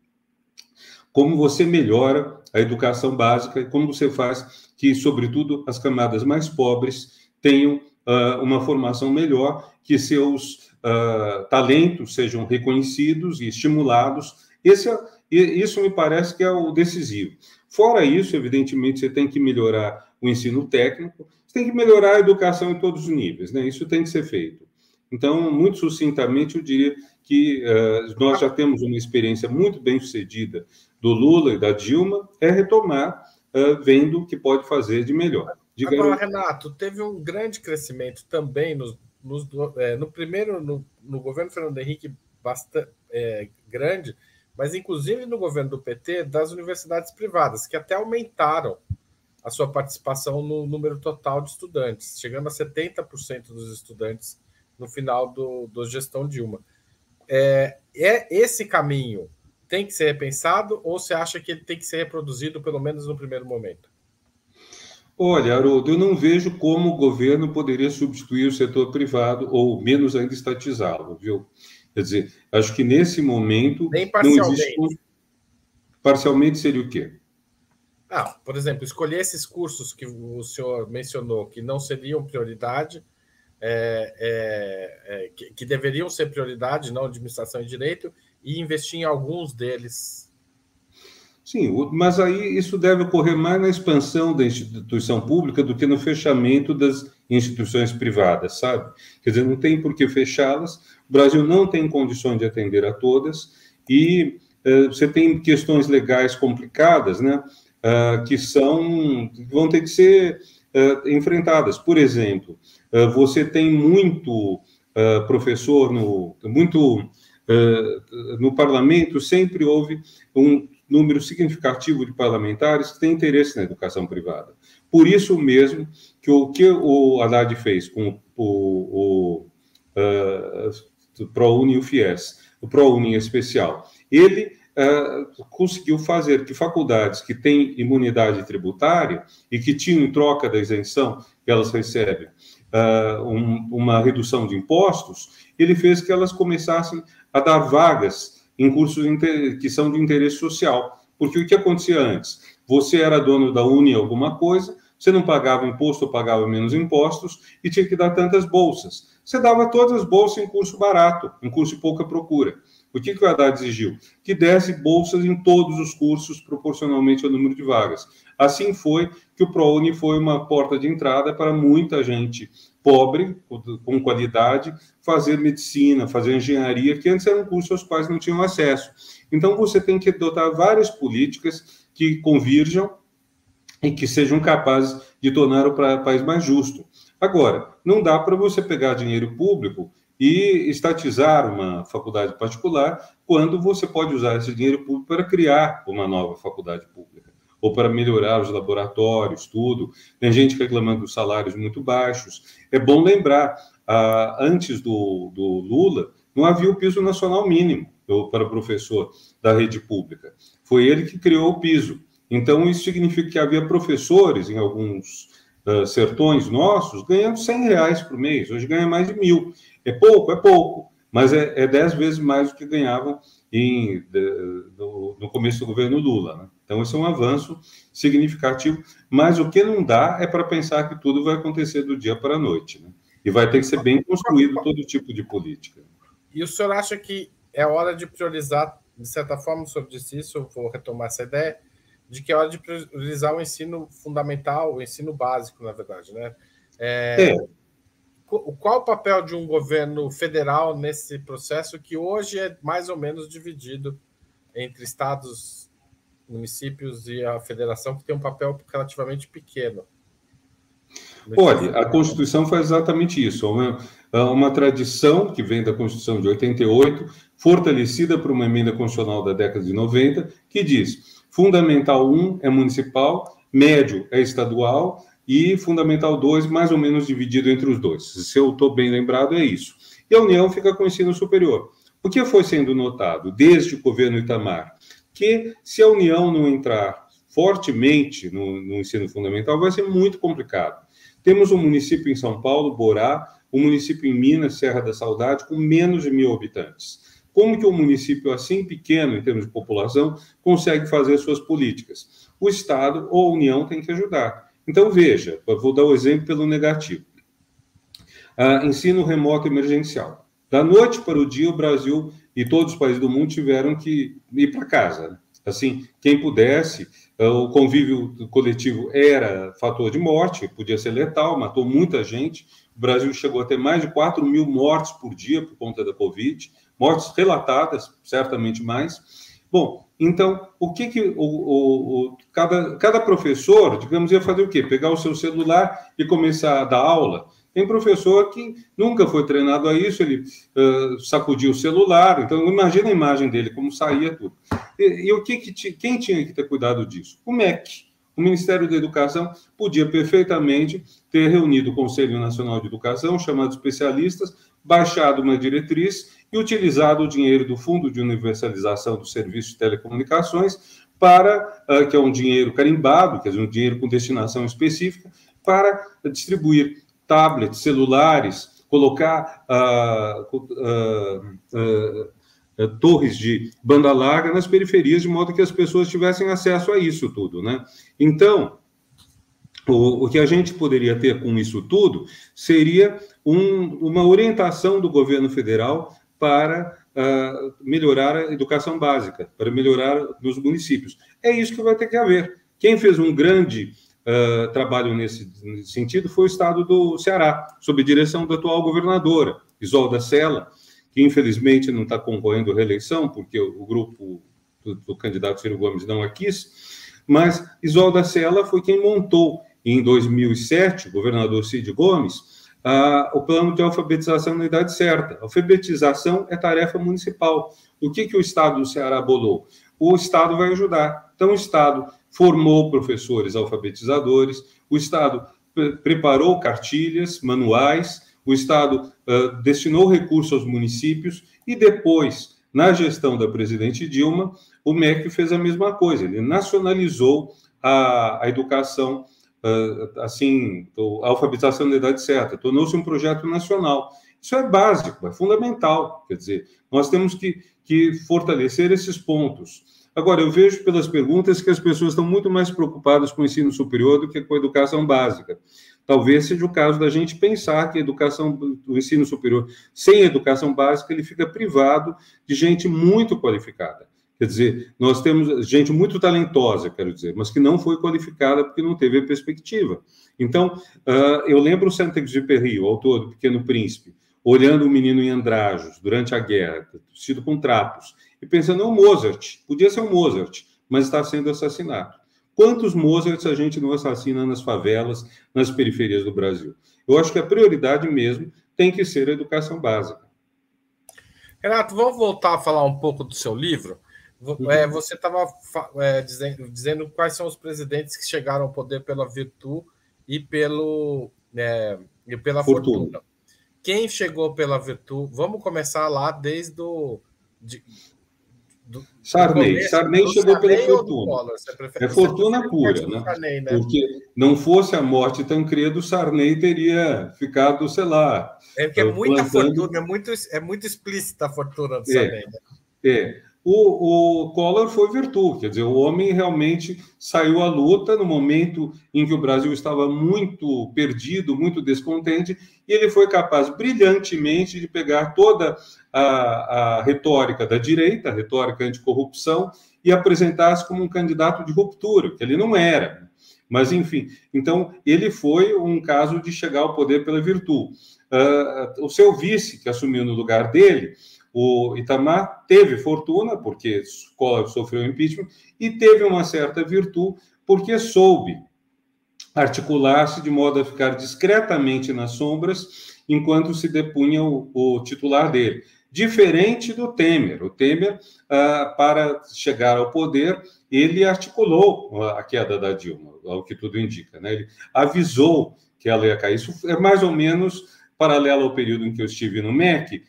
C: Como você melhora a educação básica e como você faz que, sobretudo, as camadas mais pobres tenham uh, uma formação melhor, que seus uh, talentos sejam reconhecidos e estimulados. Esse é isso me parece que é o decisivo. Fora isso, evidentemente, você tem que melhorar o ensino técnico, você tem que melhorar a educação em todos os níveis, né? Isso tem que ser feito. Então, muito sucintamente, eu diria que uh, nós já temos uma experiência muito bem sucedida do Lula e da Dilma, é retomar uh, vendo o que pode fazer de melhor.
B: Diga Agora, Renato, teve um grande crescimento também é, no primeiro, no, no, governo Fernando Henrique, bastante é, grande, mas inclusive no governo do PT, das universidades privadas, que até aumentaram a sua participação no número total de estudantes, chegando a 70% dos estudantes no final do, do gestão Dilma. É, é esse caminho tem que ser repensado ou você acha que ele tem que ser reproduzido, pelo menos no primeiro momento?
C: Olha, Haroldo, eu não vejo como o governo poderia substituir o setor privado ou menos ainda estatizá-lo, viu? Quer dizer, acho que nesse momento.
B: Nem parcialmente. Não existe...
C: Parcialmente seria o quê?
B: Ah, por exemplo, escolher esses cursos que o senhor mencionou que não seriam prioridade, é, é, é, que, que, deveriam ser prioridade, não administração e direito, e investir em alguns deles.
C: Sim, mas aí isso deve ocorrer mais na expansão da instituição pública do que no fechamento das instituições privadas, sabe? Quer dizer, não tem por que fechá-las, o Brasil não tem condições de atender a todas, e uh, você tem questões legais complicadas, né? Uh, que são vão ter que ser uh, enfrentadas. Por exemplo, você tem muito professor no muito no parlamento sempre houve um número significativo de parlamentares que têm interesse na educação privada. Por isso mesmo que o que o Haddad fez com o, o, uh, ProUni e o FIES, o ProUni em especial, ele uh, conseguiu fazer que faculdades que têm imunidade tributária e que tinham, em troca da isenção que elas recebem, uh, um, uma redução de impostos, ele fez que elas começassem a dar vagas em cursos que são de interesse social. Porque o que acontecia antes? Você era dono da Uni alguma coisa, você não pagava imposto ou pagava menos impostos e tinha que dar tantas bolsas. Você dava todas as bolsas em curso barato, em curso de pouca procura. O que, que o Haddad exigiu? Que desse bolsas em todos os cursos proporcionalmente ao número de vagas. Assim foi que o ProUni foi uma porta de entrada para muita gente pobre, com qualidade, fazer medicina, fazer engenharia, que antes eram cursos aos quais não tinham acesso. Então, você tem que adotar várias políticas que convirjam e que sejam capazes de tornar o país mais justo. Agora, não dá para você pegar dinheiro público e estatizar uma faculdade particular quando você pode usar esse dinheiro público para criar uma nova faculdade pública. Ou para melhorar os laboratórios, tudo. Tem gente reclamando dos salários muito baixos. É bom lembrar, ah, antes do, do Lula, não havia o piso nacional mínimo para o professor da rede pública. Foi ele que criou o piso. Então, isso significa que havia professores em alguns uh, sertões nossos ganhando 100 reais por mês. Hoje ganha mais de mil. É pouco? É pouco. Mas é, é dez vezes mais do que ganhavam em, do, no começo do governo Lula. Né? Então, esse é um avanço significativo. Mas o que não dá é para pensar que tudo vai acontecer do dia para a noite. Né? E vai ter que ser bem construído todo tipo de política.
B: E o senhor acha que é hora de priorizar, de certa forma, o senhor disse isso, eu vou retomar essa ideia, de que é hora de priorizar o ensino fundamental, o ensino básico, na verdade, né? É, é. Qual o papel de um governo federal nesse processo que hoje é mais ou menos dividido entre estados, municípios e a federação, que tem um papel relativamente pequeno?
C: Olha, a Constituição faz exatamente isso. Uma, uma tradição que vem da Constituição de 88, fortalecida por uma emenda constitucional da década de 90, que diz Fundamental 1 é municipal, médio é estadual e Fundamental 2 mais ou menos dividido entre os dois. Se eu estou bem lembrado, é isso. E a União fica com o ensino superior. O que foi sendo notado desde o governo Itamar? Que se a União não entrar fortemente no, no ensino fundamental, vai ser muito complicado. Temos um município em São Paulo, Borá, um município em Minas, Serra da Saudade, com menos de mil habitantes. Como que um município assim pequeno, em termos de população, consegue fazer suas políticas? O Estado ou a União tem que ajudar. Então, veja, vou dar o um exemplo pelo negativo. Ah, ensino remoto emergencial. Da noite para o dia, o Brasil e todos os países do mundo tiveram que ir para casa. Né? Assim, quem pudesse, ah, o convívio coletivo era fator de morte, podia ser letal, matou muita gente. O Brasil chegou a ter mais de 4 mil mortes por dia por conta da Covid mortes relatadas, certamente mais. Bom, então, o que que o, o, o, cada, cada professor, digamos, ia fazer o quê? Pegar o seu celular e começar a dar aula? Tem professor que nunca foi treinado a isso, ele uh, sacudia o celular, então imagina a imagem dele, como saía tudo. E, e o que, que quem tinha que ter cuidado disso? O MEC. O Ministério da Educação podia perfeitamente ter reunido o Conselho Nacional de Educação, chamado especialistas, baixado uma diretriz e utilizado o dinheiro do Fundo de Universalização do Serviço de Telecomunicações para, uh, que é um dinheiro carimbado, quer dizer, um dinheiro com destinação específica, para distribuir tablets, celulares, colocar uh, uh, torres de banda larga nas periferias, de modo que as pessoas tivessem acesso a isso tudo, né? Então, o, o que a gente poderia ter com isso tudo seria um, uma orientação do governo federal para uh, melhorar a educação básica, para melhorar nos municípios. É isso que vai ter que haver. Quem fez um grande uh, trabalho nesse, nesse, sentido foi o estado do Ceará, sob direção da atual governadora, Isolda Sela, que infelizmente não está concorrendo à reeleição, porque o, o grupo do, do, candidato Ciro Gomes não a quis, mas Isolda Sela foi quem montou, em 2007, o governador Cid Gomes, o plano de alfabetização na idade certa. Alfabetização é tarefa municipal. O que, que o Estado do Ceará bolou? O Estado vai ajudar. Então, o Estado formou professores alfabetizadores, o Estado pre preparou cartilhas, manuais, o Estado uh, destinou recursos aos municípios e depois, na gestão da presidente Dilma, o MEC fez a mesma coisa, ele nacionalizou a, a educação assim, a alfabetização na idade certa, tornou-se um projeto nacional. Isso é básico, é fundamental. Quer dizer, nós temos que, que fortalecer esses pontos. Agora, eu vejo pelas perguntas que as pessoas estão muito mais preocupadas com o ensino superior do que com a educação básica. Talvez seja o caso da gente pensar que a educação, o ensino superior, sem educação básica, ele fica privado de gente muito qualificada. Quer dizer, nós temos gente muito talentosa, quero dizer, mas que não foi qualificada porque não teve perspectiva. Então, uh, eu lembro o Saint-Exupéry, o autor do Pequeno Príncipe, olhando o menino em andrajos durante a guerra, vestido com trapos, e pensando, é um Mozart, podia ser um Mozart, mas está sendo assassinado. Quantos Mozarts a gente não assassina nas favelas, nas periferias do Brasil? Eu acho que a prioridade mesmo tem que ser a educação básica.
B: Renato, vamos voltar a falar um pouco do seu livro. É, você estava é, dizendo, dizendo, quais são os presidentes que chegaram ao poder pela virtude e, pelo, é, e pela fortuna. fortuna. Quem chegou pela virtude? Vamos começar lá desde o. De,
C: do, Sarney. Do Sarney chegou Sarney pela fortuna. é fortuna pura, né? Sarney, né? Porque não fosse a morte Tancredo, Sarney teria ficado, sei lá.
B: É porque é muita plantando... fortuna, é muito, é muito explícita a fortuna do é, Sarney. Né?
C: É. O, o Collor foi virtude, quer dizer, o homem realmente saiu à luta no momento em que o Brasil estava muito perdido, muito descontente, e ele foi capaz brilhantemente de pegar toda a, a retórica da direita, a retórica anticorrupção, e apresentar-se como um candidato de ruptura, que ele não era. Mas, enfim, então ele foi um caso de chegar ao poder pela virtude. Uh, o seu vice, que assumiu no lugar dele, o Itamar teve fortuna, porque Collor sofreu impeachment, e teve uma certa virtude, porque soube articular-se de modo a ficar discretamente nas sombras enquanto se depunha o, o titular dele. Diferente do Temer. O Temer, ah, para chegar ao poder, ele articulou a queda da Dilma, ao que tudo indica. Né? Ele avisou que ela ia cair. Isso é mais ou menos paralelo ao período em que eu estive no MEC,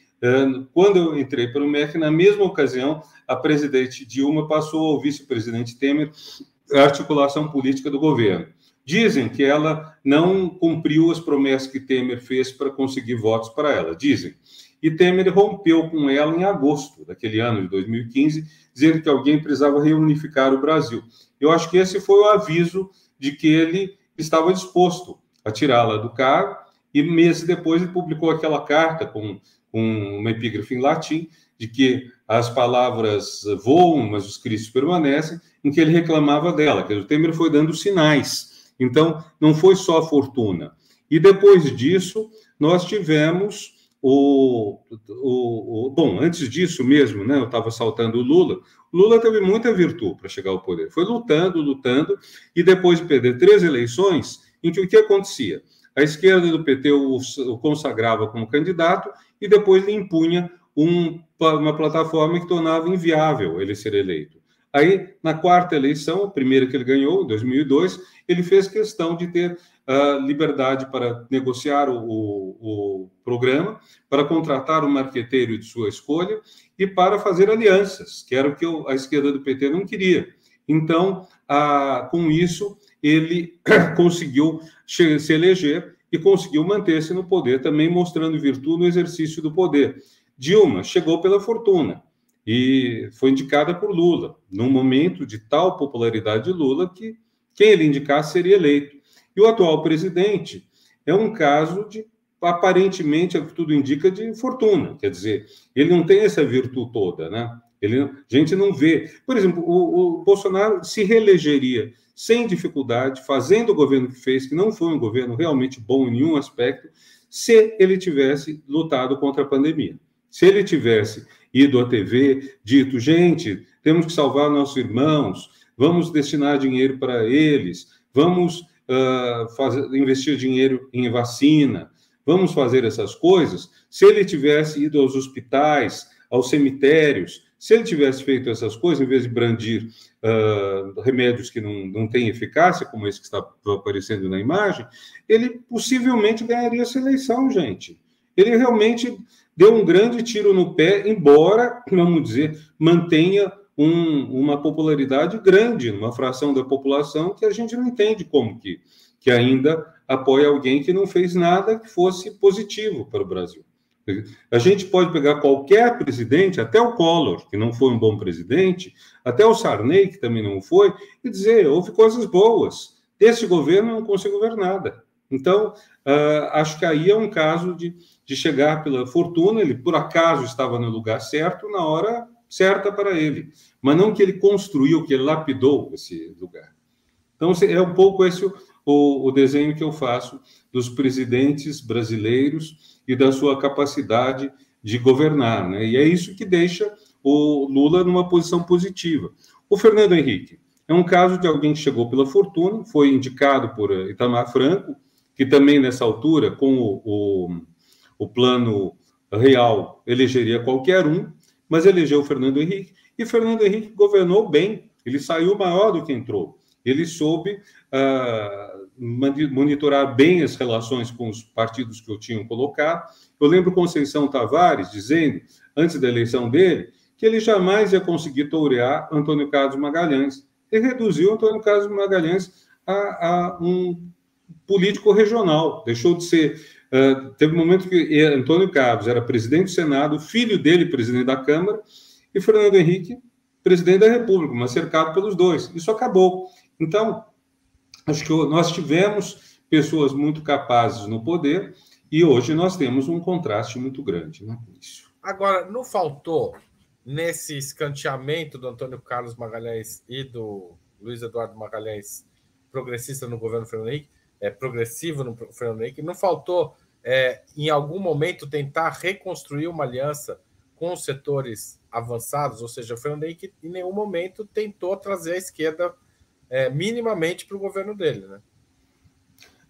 C: quando eu entrei para o MEC, na mesma ocasião, a presidente Dilma passou ao vice-presidente Temer a articulação política do governo. Dizem que ela não cumpriu as promessas que Temer fez para conseguir votos para ela. Dizem. E Temer rompeu com ela em agosto daquele ano de 2015, dizendo que alguém precisava reunificar o Brasil. Eu acho que esse foi o aviso de que ele estava disposto a tirá-la do cargo, e meses depois ele publicou aquela carta com com uma epígrafe em latim, de que as palavras voam, mas os cristos permanecem, em que ele reclamava dela, que o Temer foi dando sinais. Então, não foi só a fortuna. E depois disso, nós tivemos o, o, o, bom, antes disso mesmo, né, eu estava saltando o Lula. Lula teve muita virtude para chegar ao poder. Foi lutando, lutando, e depois de perder três eleições, em que o que acontecia? A esquerda do PT o, o consagrava como candidato e depois lhe impunha um, uma plataforma que tornava inviável ele ser eleito. Aí, na quarta eleição, a primeira que ele ganhou, em 2002, ele fez questão de ter uh, liberdade para negociar o, o, o, programa, para contratar um marqueteiro de sua escolha e para fazer alianças, que era o que a esquerda do PT não queria. Então, uh, com isso, ele conseguiu se eleger e conseguiu manter-se no poder, também mostrando virtude no exercício do poder. Dilma chegou pela fortuna e foi indicada por Lula, num momento de tal popularidade de Lula que quem ele indicasse seria eleito. E o atual presidente é um caso de, aparentemente, o que tudo indica, de fortuna. Quer dizer, ele não tem essa virtude toda, né? Ele, a gente não vê. Por exemplo, o, o Bolsonaro se reelegeria sem dificuldade, fazendo o governo que fez, que não foi um governo realmente bom em nenhum aspecto, se ele tivesse lutado contra a pandemia. Se ele tivesse ido à TV, dito, gente, temos que salvar nossos irmãos, vamos destinar dinheiro para eles, vamos uh, fazer, investir dinheiro em vacina, vamos fazer essas coisas. Se ele tivesse ido aos hospitais, aos cemitérios, se ele tivesse feito essas coisas, em vez de brandir uh, remédios que não, não têm eficácia, como esse que está aparecendo na imagem, ele possivelmente ganharia essa eleição, gente. Ele realmente deu um grande tiro no pé, embora, vamos dizer, mantenha um, uma popularidade grande, uma fração da população que a gente não entende como que, que ainda apoia alguém que não fez nada que fosse positivo para o Brasil. A gente pode pegar qualquer presidente, até o Collor, que não foi um bom presidente, até o Sarney, que também não foi, e dizer: houve coisas boas. Desse governo não consigo ver nada. Então, uh, acho que aí é um caso de, de chegar pela fortuna, ele por acaso estava no lugar certo, na hora certa para ele, mas não que ele construiu, que ele lapidou esse lugar. Então, é um pouco esse o, o desenho que eu faço dos presidentes brasileiros e da sua capacidade de governar. Né? E é isso que deixa o Lula numa posição positiva. O Fernando Henrique é um caso de alguém que chegou pela fortuna, foi indicado por Itamar Franco, que também nessa altura, com o, o, o plano real, elegeria qualquer um, mas elegeu o Fernando Henrique E Fernando Henrique governou bem, ele saiu maior do que entrou. Ele soube uh, monitorar bem as relações com os partidos que o tinham colocado. Eu lembro Conceição Tavares dizendo, antes da eleição dele, que ele jamais ia conseguir tourear Antônio Carlos Magalhães. Ele reduziu Antônio Carlos Magalhães a, a um político regional, deixou de ser. Uh, teve um momento que Antônio Carlos era presidente do Senado, filho dele, presidente da Câmara, e Fernando Henrique, presidente da República, mas cercado pelos dois. Isso acabou. Então, acho que nós tivemos pessoas muito capazes no poder e hoje nós temos um contraste muito grande né, isso.
B: Agora, não faltou nesse escanteamento do Antônio Carlos Magalhães e do Luiz Eduardo Magalhães, progressista no governo Fernando Henrique, é, progressivo no Fernando Henrique, não faltou, é, em algum momento, tentar reconstruir uma aliança com os setores avançados, ou seja, o Fernando Henrique em nenhum momento tentou trazer a esquerda é, minimamente para o governo dele, né?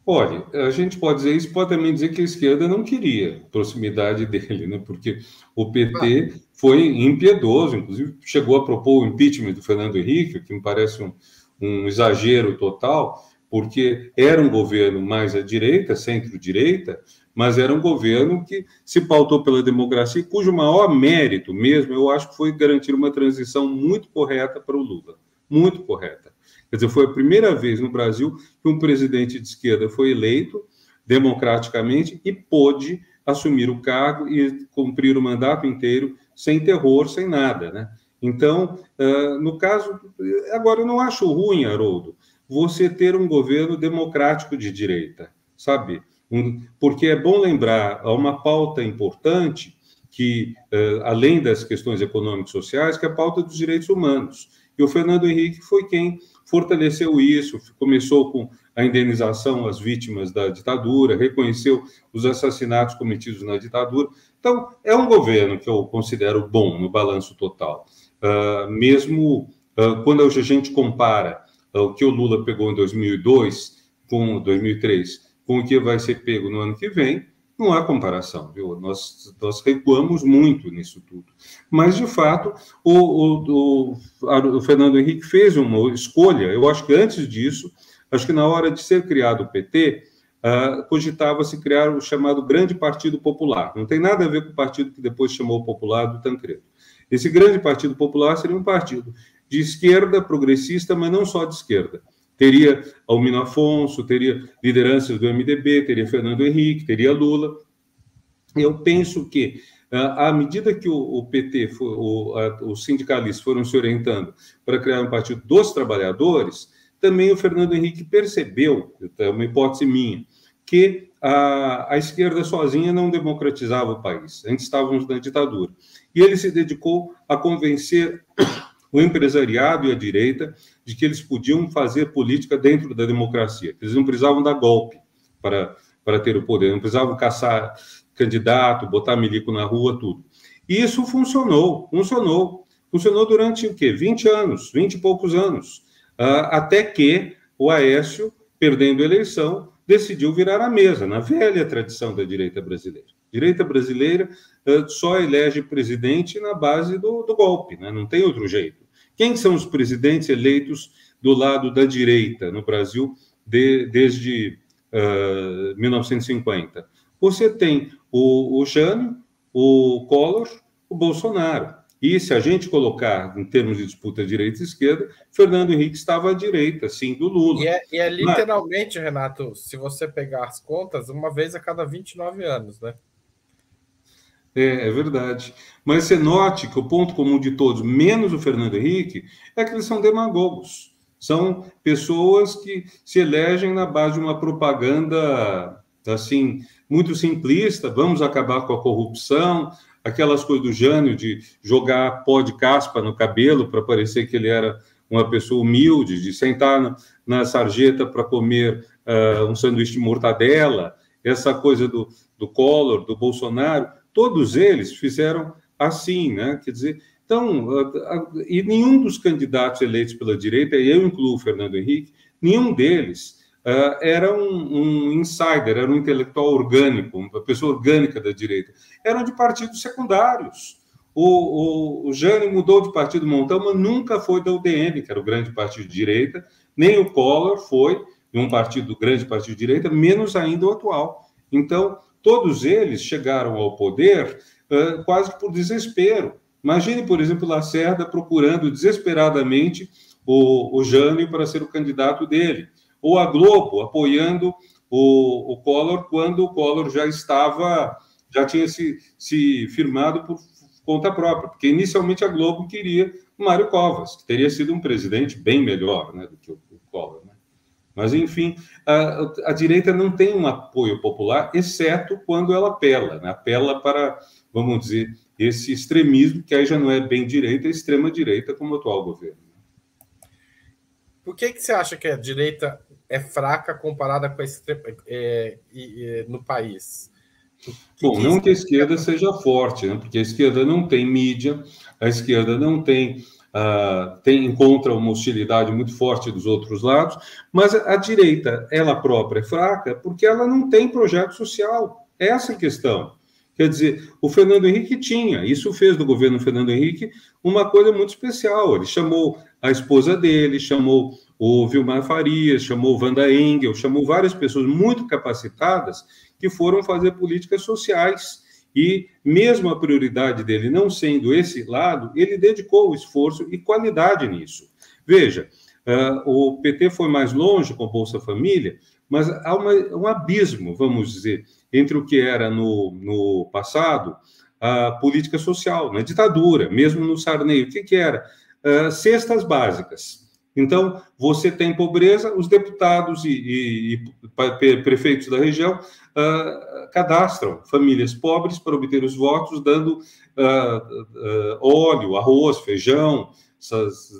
C: Olha, a gente pode dizer isso, pode também dizer que a esquerda não queria proximidade dele, né? Porque o PT ah. foi impiedoso, inclusive chegou a propor o impeachment do Fernando Henrique, que me parece um, um exagero total, porque era um governo mais à direita, centro-direita, mas era um governo que se pautou pela democracia, cujo maior mérito mesmo, eu acho que foi garantir uma transição muito correta para o Lula. Muito correta. Quer dizer, foi a primeira vez no Brasil que um presidente de esquerda foi eleito democraticamente e pôde assumir o cargo e cumprir o mandato inteiro sem terror, sem nada, né? Então, no caso, agora eu não acho ruim, Haroldo, você ter um governo democrático de direita, sabe? Porque é bom lembrar uma pauta importante que, além das questões econômicas e sociais, que é a pauta dos direitos humanos. E o Fernando Henrique foi quem fortaleceu isso, começou com a indenização às vítimas da ditadura, reconheceu os assassinatos cometidos na ditadura. Então, é um governo que eu considero bom no balanço total. Uh, mesmo uh, quando a gente compara o que o Lula pegou em 2002 com 2003 com o que vai ser pego no ano que vem, não há comparação, viu? Nós, nós recuamos muito nisso tudo. Mas, de fato, o, o, o, o Fernando Henrique fez uma escolha. Eu acho que antes disso, acho que na hora de ser criado o PT, uh, ah, cogitava-se criar o chamado Grande Partido Popular. Não tem nada a ver com o partido que depois chamou Popular do Tancredo. Esse Grande Partido Popular seria um partido de esquerda, progressista, mas não só de esquerda. Teria Almino Afonso, teria lideranças do MDB, teria Fernando Henrique, teria Lula. Eu penso que, ah, à medida que o PT, os sindicalistas foram se orientando para criar um partido dos trabalhadores, também o Fernando Henrique percebeu, é uma hipótese minha, que a, a, esquerda sozinha não democratizava o país. Antes estávamos na ditadura. E ele se dedicou a convencer o empresariado e a direita de que eles podiam fazer política dentro da democracia, eles não precisavam dar golpe para, para ter o poder, não precisavam caçar candidato, botar milico na rua, tudo. E isso funcionou, funcionou. Funcionou durante o quê? 20 anos, 20 e poucos anos, uh, até que o Aécio, perdendo a eleição, decidiu virar a mesa, na velha tradição da direita brasileira. Direita brasileira uh, só elege presidente na base do, do golpe, né? não tem outro jeito. Quem são os presidentes eleitos do lado da direita no Brasil de, desde uh, 1950? Você tem o, o Jânio, o Collor, o Bolsonaro. E se a gente colocar em termos de disputa direita e esquerda, Fernando Henrique estava à direita, sim, do Lula.
B: E é, e é literalmente, Mas... Renato, se você pegar as contas, uma vez a cada 29 anos, né?
C: É, é verdade. Mas você note que o ponto comum de todos, menos o Fernando Henrique, é que eles são demagogos. São pessoas que se elegem na base de uma propaganda assim muito simplista, vamos acabar com a corrupção, aquelas coisas do Jânio de jogar pó de caspa no cabelo para parecer que ele era uma pessoa humilde, de sentar na, na sarjeta para comer uh, um sanduíche de mortadela, essa coisa do, do Collor, do Bolsonaro, todos eles fizeram assim, né? Quer dizer, então, e nenhum dos candidatos eleitos pela direita, e eu incluo o Fernando Henrique, nenhum deles uh, era um, um, insider, era um intelectual orgânico, uma pessoa orgânica da direita. Eram de partidos secundários. o, o, o Jane mudou de partido montão, mas nunca foi da UDM, que era o grande partido de direita, nem o Collor foi de um partido, grande partido de direita, menos ainda o atual. Então, todos eles chegaram ao poder uh, quase por desespero. Imagine, por exemplo, Lacerda procurando desesperadamente o, o Jânio para ser o candidato dele, ou a Globo apoiando o, o Collor quando o Collor já estava, já tinha se, se firmado por conta própria, porque inicialmente a Globo queria o Mário Covas, que teria sido um presidente bem melhor né, do que o? Mas, enfim, a, a, direita não tem um apoio popular, exceto quando ela apela, né? apela para, vamos dizer, esse extremismo, que aí já não é bem direita, é extrema-direita, como o atual governo.
B: Por que, que você acha que a direita é fraca comparada com a extrema, é, é, no país?
C: Bom, que não que a esquerda seja forte, né? porque a esquerda não tem mídia, a esquerda não tem, uh, tem encontra uma hostilidade muito forte dos outros lados, mas a, direita, ela própria é fraca porque ela não tem projeto social. Essa é a questão. Quer dizer, o Fernando Henrique tinha, isso fez do governo Fernando Henrique uma coisa muito especial. Ele chamou a esposa dele, chamou o Vilmar Farias, chamou Wanda Engel, chamou várias pessoas muito capacitadas que foram fazer políticas sociais. E, mesmo a prioridade dele não sendo esse lado, ele dedicou esforço e qualidade nisso. Veja, uh, o PT foi mais longe com Bolsa Família, mas há uma, um abismo, vamos dizer, entre o que era no, no passado a política social, na ditadura, mesmo no Sarney. O que, que era? Uh, cestas básicas. Então, você tem pobreza, os deputados e, e, e prefeitos da região uh, cadastram famílias pobres para obter os votos, dando uh, óleo, arroz, feijão,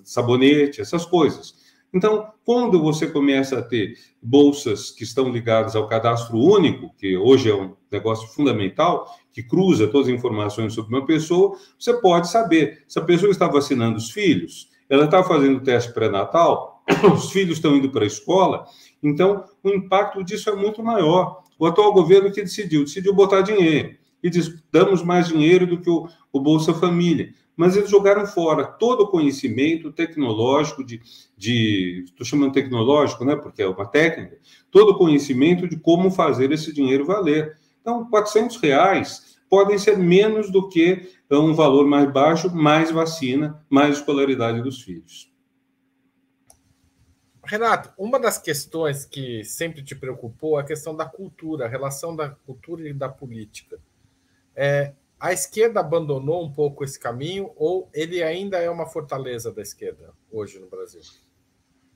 C: sabonete, essas coisas. Então, quando você começa a ter bolsas que estão ligadas ao cadastro único, que hoje é um negócio fundamental, que cruza todas as informações sobre uma pessoa, você pode saber se a pessoa está vacinando os filhos, ela está fazendo teste pré-natal, os filhos estão indo para a escola, então o impacto disso é muito maior. O atual governo que decidiu, decidiu botar dinheiro e diz, damos mais dinheiro do que o, o Bolsa Família mas eles jogaram fora todo o conhecimento tecnológico de, estou chamando tecnológico, né, porque é uma técnica, todo o conhecimento de como fazer esse dinheiro valer. Então, 400 reais podem ser menos do que um valor mais baixo, mais vacina, mais escolaridade dos filhos.
B: Renato, uma das questões que sempre te preocupou é a questão da cultura, a relação da cultura e da política. É, a esquerda abandonou um pouco esse caminho ou ele ainda é uma fortaleza da esquerda hoje no Brasil?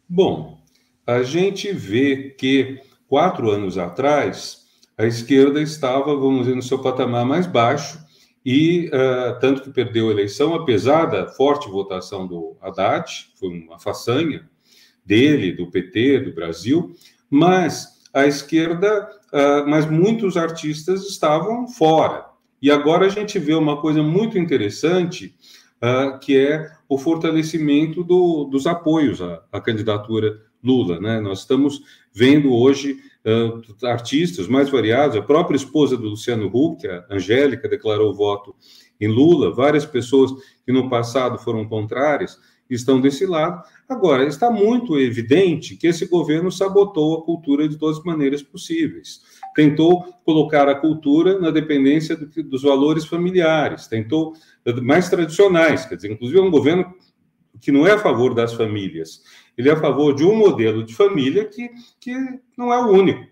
C: Bom, a gente vê que quatro anos atrás a esquerda estava, vamos dizer, no seu patamar mais baixo e uh, tanto que perdeu a eleição, apesar da forte votação do Haddad, foi uma façanha dele, do PT, do Brasil, mas a esquerda, uh, mas muitos artistas estavam fora. E agora a gente vê uma coisa muito interessante, uh, que é o fortalecimento do, dos apoios à, à, candidatura Lula. Né? Nós estamos vendo hoje uh, artistas mais variados, a própria esposa do Luciano Huck, a Angélica, declarou voto em Lula, várias pessoas que no passado foram contrárias estão desse lado. Agora, está muito evidente que esse governo sabotou a cultura de todas as maneiras possíveis tentou colocar a cultura na dependência do, dos valores familiares, tentou mais tradicionais, quer dizer, inclusive é um governo que não é a favor das famílias, ele é a favor de um modelo de família que, que não é o único.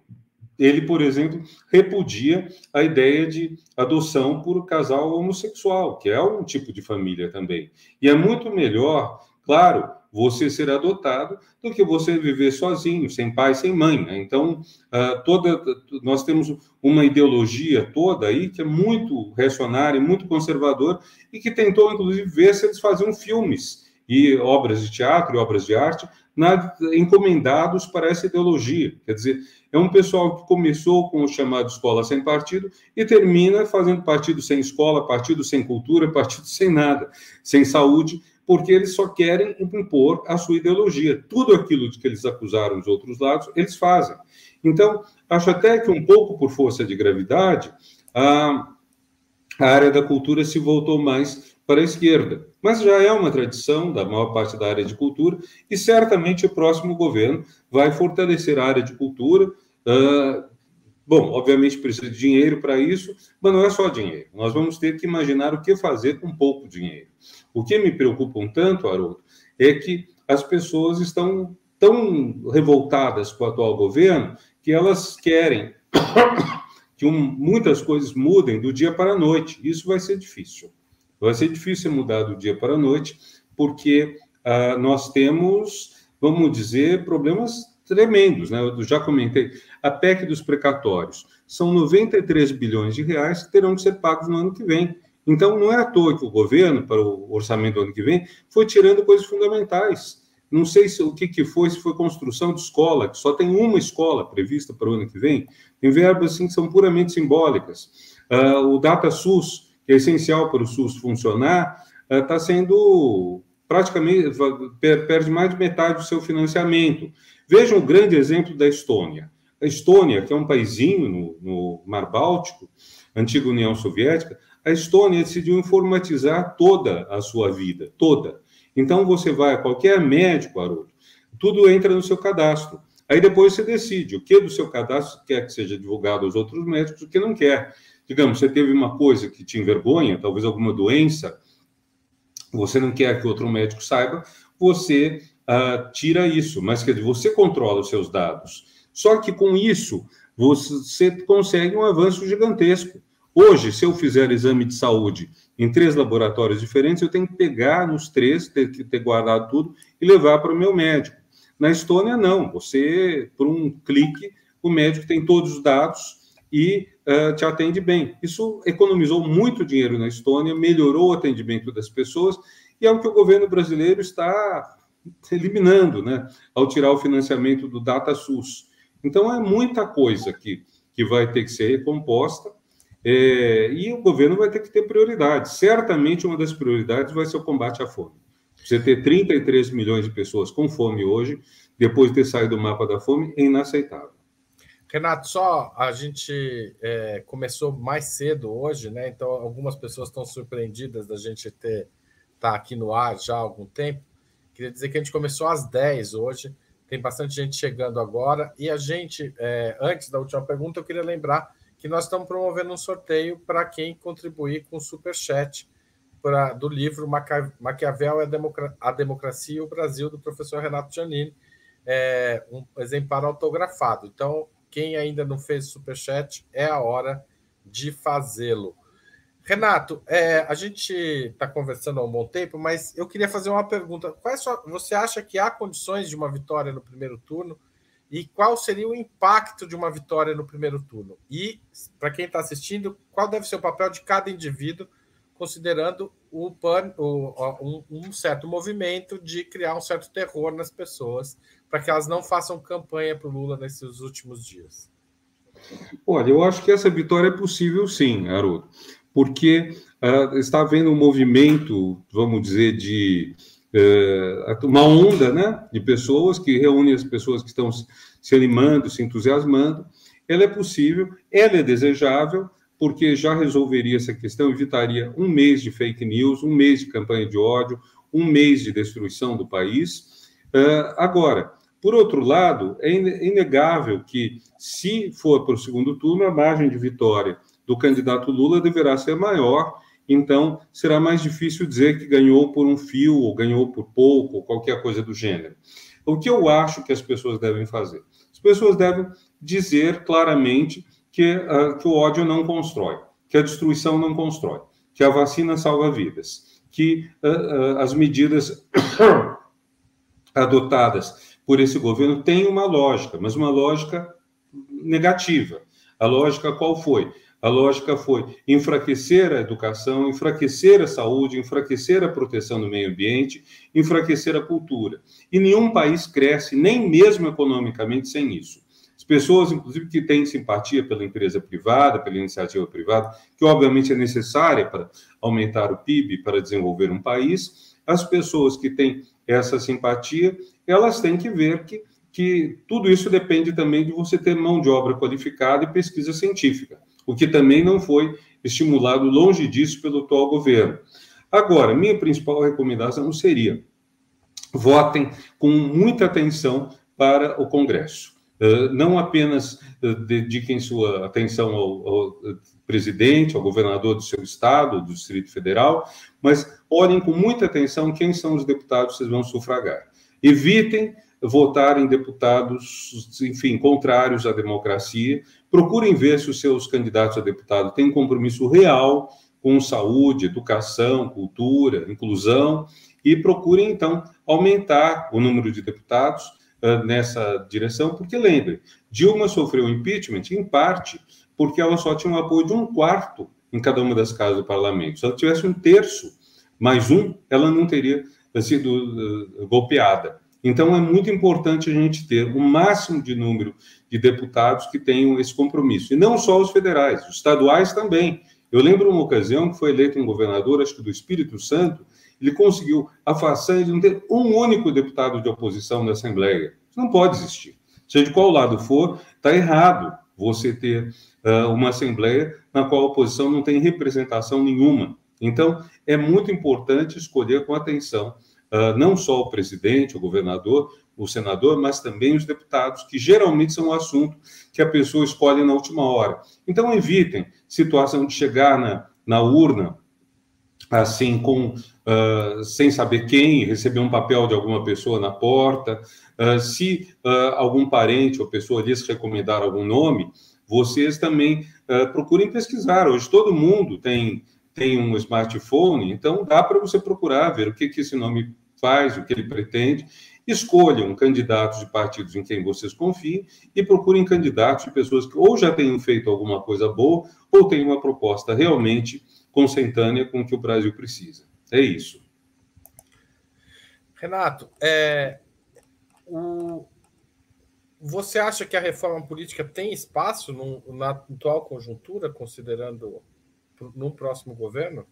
C: Ele, por exemplo, repudia a ideia de adoção por casal homossexual, que é um tipo de família também. E é muito melhor, claro, você ser adotado do que você viver sozinho, sem pai, sem mãe. Né? Então, uh, toda, nós temos uma ideologia toda aí que é muito reacionária, muito conservadora e que tentou, inclusive, ver se eles faziam filmes e obras de teatro e obras de arte na, encomendados para essa ideologia. Quer dizer, é um pessoal que começou com o chamado escola sem partido e termina fazendo partido sem escola, partido sem cultura, partido sem nada, sem saúde, porque eles só querem impor a sua ideologia. Tudo aquilo de que eles acusaram os outros lados, eles fazem. Então, acho até que um pouco por força de gravidade, a, a área da cultura se voltou mais para a esquerda. Mas já é uma tradição da maior parte da área de cultura e certamente o próximo governo vai fortalecer a área de cultura. Uh, bom, obviamente precisa de dinheiro para isso, mas não é só dinheiro. Nós vamos ter que imaginar o que fazer com pouco dinheiro. O que me preocupa um tanto, Haroldo, é que as pessoas estão tão revoltadas com o atual governo que elas querem que um, muitas coisas mudem do dia para a noite. Isso vai ser difícil. Vai ser difícil mudar do dia para a noite, porque uh, nós temos, vamos dizer, problemas tremendos. Né? Eu já comentei. A PEC dos precatórios são 93 bilhões de reais que terão que ser pagos no ano que vem. Então, não é à toa que o governo, para o orçamento do ano que vem, foi tirando coisas fundamentais. Não sei se, o que, que foi, se foi construção de escola, que só tem uma escola prevista para o ano que vem, tem verbas assim, que são puramente simbólicas. Uh, o DataSUS, que é essencial para o SUS funcionar, está eh, sendo praticamente perde mais de metade do seu financiamento. Vejam o grande exemplo da Estônia. A Estônia, que é um paísinho no, no Mar Báltico, antiga União Soviética, a Estônia decidiu informatizar toda a sua vida, toda. Então você vai a qualquer médico, Haroldo, tudo entra no seu cadastro. Aí depois você decide o que do seu cadastro quer que seja divulgado aos outros médicos, o que não quer digamos, você teve uma coisa que te envergonha, talvez alguma doença, você não quer que outro médico saiba, você uh, tira isso, mas quer dizer, você controla os seus dados. Só que com isso, você consegue um avanço gigantesco. Hoje, se eu fizer exame de saúde em três laboratórios diferentes, eu tenho que pegar nos três, ter que ter guardado tudo e levar para o meu médico. Na Estônia, não. Você, por um clique, o médico tem todos os dados e uh, te atende bem. Isso economizou muito dinheiro na Estônia, melhorou o atendimento das pessoas e é o que o governo brasileiro está eliminando, né, ao tirar o financiamento do DataSUS. Então é muita coisa que, que vai ter que ser recomposta é, e o governo vai ter que ter prioridades. Certamente uma das prioridades vai ser o combate à fome. Você ter 33 milhões de pessoas com fome hoje, depois de ter saído do mapa da fome, é inaceitável.
B: Renato, só a gente é, começou mais cedo hoje, né? Então algumas pessoas estão surpreendidas da gente ter tá aqui no ar já há algum tempo. Queria dizer que a gente começou às 10 hoje, tem bastante gente chegando agora. E a gente, é, antes da última pergunta, eu queria lembrar que nós estamos promovendo um sorteio para quem contribuir com o Superchat pra, do livro Maquiavel e a, Democra a Democracia e o Brasil, do professor Renato Giannini, é, um exemplar autografado. Então, quem ainda não fez superchat, é a hora de fazê-lo. Renato, é, a gente está conversando há um bom tempo, mas eu queria fazer uma pergunta. Você acha que há condições de uma vitória no primeiro turno? E qual seria o impacto de uma vitória no primeiro turno? E, para quem está assistindo, qual deve ser o papel de cada indivíduo, considerando o, pan, o, um, um certo movimento de criar um certo terror nas pessoas para que elas não façam campanha para o Lula nesses últimos dias?
C: Olha, eu acho que essa vitória é possível sim, Haroldo, porque uh, está havendo um movimento, vamos dizer, de uh, uma onda né, de pessoas que reúne as pessoas que estão se animando, se entusiasmando. Ela é possível, ela é desejável, porque já resolveria essa questão, evitaria um mês de fake news, um mês de campanha de ódio, um mês de destruição do país. Uh, agora, por outro lado, é inegável que, se for para o segundo turno, a margem de vitória do candidato Lula deverá ser maior, então será mais difícil dizer que ganhou por um fio, ou ganhou por pouco, ou qualquer coisa do gênero. O que eu acho que as pessoas devem fazer? As pessoas devem dizer claramente que, uh, que o ódio não constrói, que a destruição não constrói, que a vacina salva vidas, que uh, uh, as medidas adotadas por esse governo tem uma lógica, mas uma lógica negativa. A lógica qual foi? A lógica foi enfraquecer a educação, enfraquecer a saúde, enfraquecer a proteção do meio ambiente, enfraquecer a cultura. E nenhum país cresce, nem mesmo economicamente, sem isso. As pessoas, inclusive, que têm simpatia pela empresa privada, pela iniciativa privada, que obviamente é necessária para aumentar o PIB, para desenvolver um país, as pessoas que têm essa simpatia, elas têm que ver que, que tudo isso depende também de você ter mão de obra qualificada e pesquisa científica, o que também não foi estimulado longe disso pelo atual governo. Agora, minha principal recomendação seria votem com muita atenção para o Congresso. Uh, não apenas uh, dediquem sua atenção ao, ao, presidente, ao governador do seu estado, do Distrito Federal, mas olhem com muita atenção quem são os deputados que vocês vão sufragar. Evitem votar em deputados, enfim, contrários à democracia. Procurem ver se os seus candidatos a deputado têm compromisso real com saúde, educação, cultura, inclusão, e procurem, então, aumentar o número de deputados uh, nessa direção, porque lembrem, Dilma sofreu impeachment, em parte, porque ela só tinha o apoio de um quarto em cada uma das casas do parlamento. Se ela tivesse um terço mais um, ela não teria sido uh, golpeada. Então, é muito importante a gente ter o máximo de número de deputados que tenham esse compromisso. E não só os federais, os estaduais também. Eu lembro uma ocasião que foi eleito um governador, acho que do Espírito Santo, ele conseguiu a façanha de não ter um único deputado de oposição na Assembleia. Isso não pode existir. Seja de qual lado for, está errado você ter uh, uma Assembleia na qual a oposição não tem representação nenhuma. Então, é muito importante escolher com atenção uh, não só o presidente, o governador, o senador, mas também os deputados, que geralmente são o assunto que a pessoa escolhe na última hora. Então, evitem situação de chegar na, na urna assim com uh, sem saber quem receber um papel de alguma pessoa na porta uh, se uh, algum parente ou pessoa lhes recomendar algum nome vocês também procurem pesquisar hoje todo mundo tem tem um smartphone então dá para você procurar ver o que que esse nome faz, o que ele pretende. Escolham candidatos de partidos em quem vocês confiem e procurem candidatos de pessoas que ou já tenham feito alguma coisa boa ou tenham uma proposta realmente consentânea com o que o Brasil precisa. É isso.
B: Renato, é, o, você acha que a reforma política tem espaço no, na atual conjuntura, considerando no próximo governo?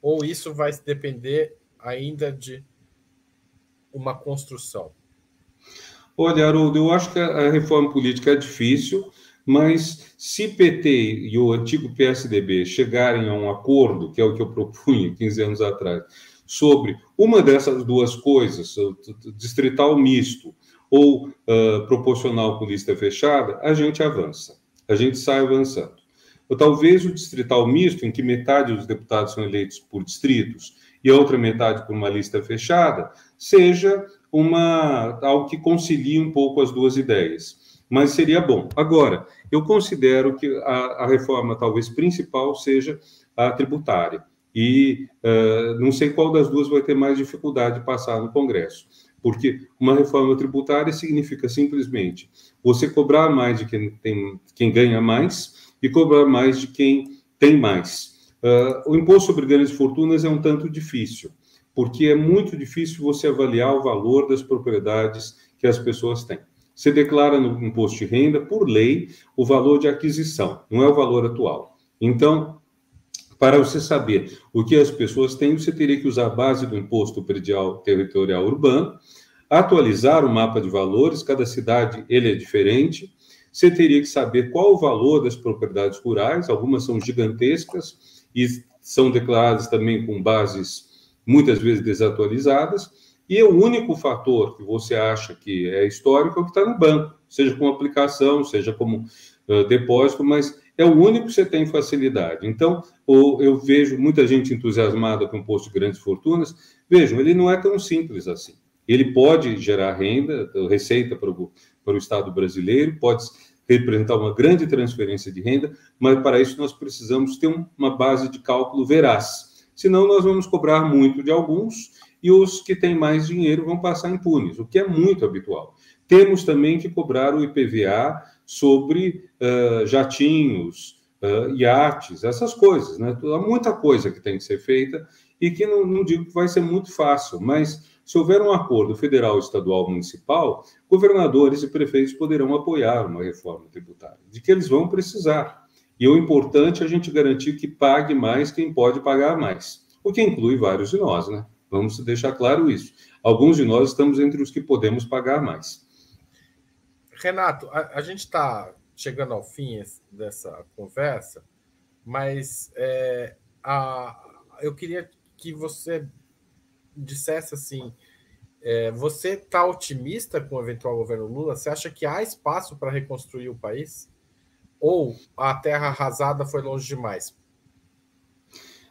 B: Ou isso vai depender ainda de uma construção?
C: Olha, Haroldo, eu acho que a reforma política é difícil, mas se PT e o antigo PSDB chegarem a um acordo, que é o que eu propunha 15 anos atrás, sobre uma dessas duas coisas, distrital misto ou uh, proporcional com lista fechada, a gente avança, a gente sai avançando. Ou talvez o distrital misto, em que metade dos deputados são eleitos por distritos e a outra metade por uma lista fechada, seja uma algo que concilie um pouco as duas ideias. Mas seria bom. Agora, eu considero que a, a reforma talvez principal seja a tributária. E uh, não sei qual das duas vai ter mais dificuldade de passar no Congresso. Porque uma reforma tributária significa simplesmente você cobrar mais de quem, tem, quem ganha mais e cobrar mais de quem tem mais. Uh, o imposto sobre grandes fortunas é um tanto difícil, porque é muito difícil você avaliar o valor das propriedades que as pessoas têm. Você declara no imposto de renda, por lei, o valor de aquisição, não é o valor atual. Então, para você saber o que as pessoas têm, você teria que usar a base do imposto predial territorial urbano, atualizar o mapa de valores, cada cidade ele é diferente. Você teria que saber qual o valor das propriedades rurais, algumas são gigantescas, e são declaradas também com bases muitas vezes desatualizadas, e o único fator que você acha que é histórico é o que está no banco, seja como aplicação, seja como uh, depósito, mas é o único que você tem facilidade. Então, eu vejo muita gente entusiasmada com o imposto de grandes fortunas, vejam, ele não é tão simples assim. Ele pode gerar renda, receita para o, para o Estado brasileiro, pode representar uma grande transferência de renda, mas para isso nós precisamos ter uma base de cálculo veraz. Senão, nós vamos cobrar muito de alguns e os que têm mais dinheiro vão passar impunes, o que é muito habitual. Temos também que cobrar o IPVA sobre uh, jatinhos, uh, iates, essas coisas. Né? Há muita coisa que tem que ser feita e que não, não digo que vai ser muito fácil, mas se houver um acordo federal, estadual, municipal, governadores e prefeitos poderão apoiar uma reforma tributária, de que eles vão precisar. E o importante é a gente garantir que pague mais quem pode pagar mais, o que inclui vários de nós, né? Vamos deixar claro isso. Alguns de nós estamos entre os que podemos pagar mais.
B: Renato, a, a gente está chegando ao fim dessa conversa, mas é, a, eu queria que você dissesse assim: é, você está otimista com o eventual governo Lula? Você acha que há espaço para reconstruir o país? Ou a terra arrasada foi longe demais?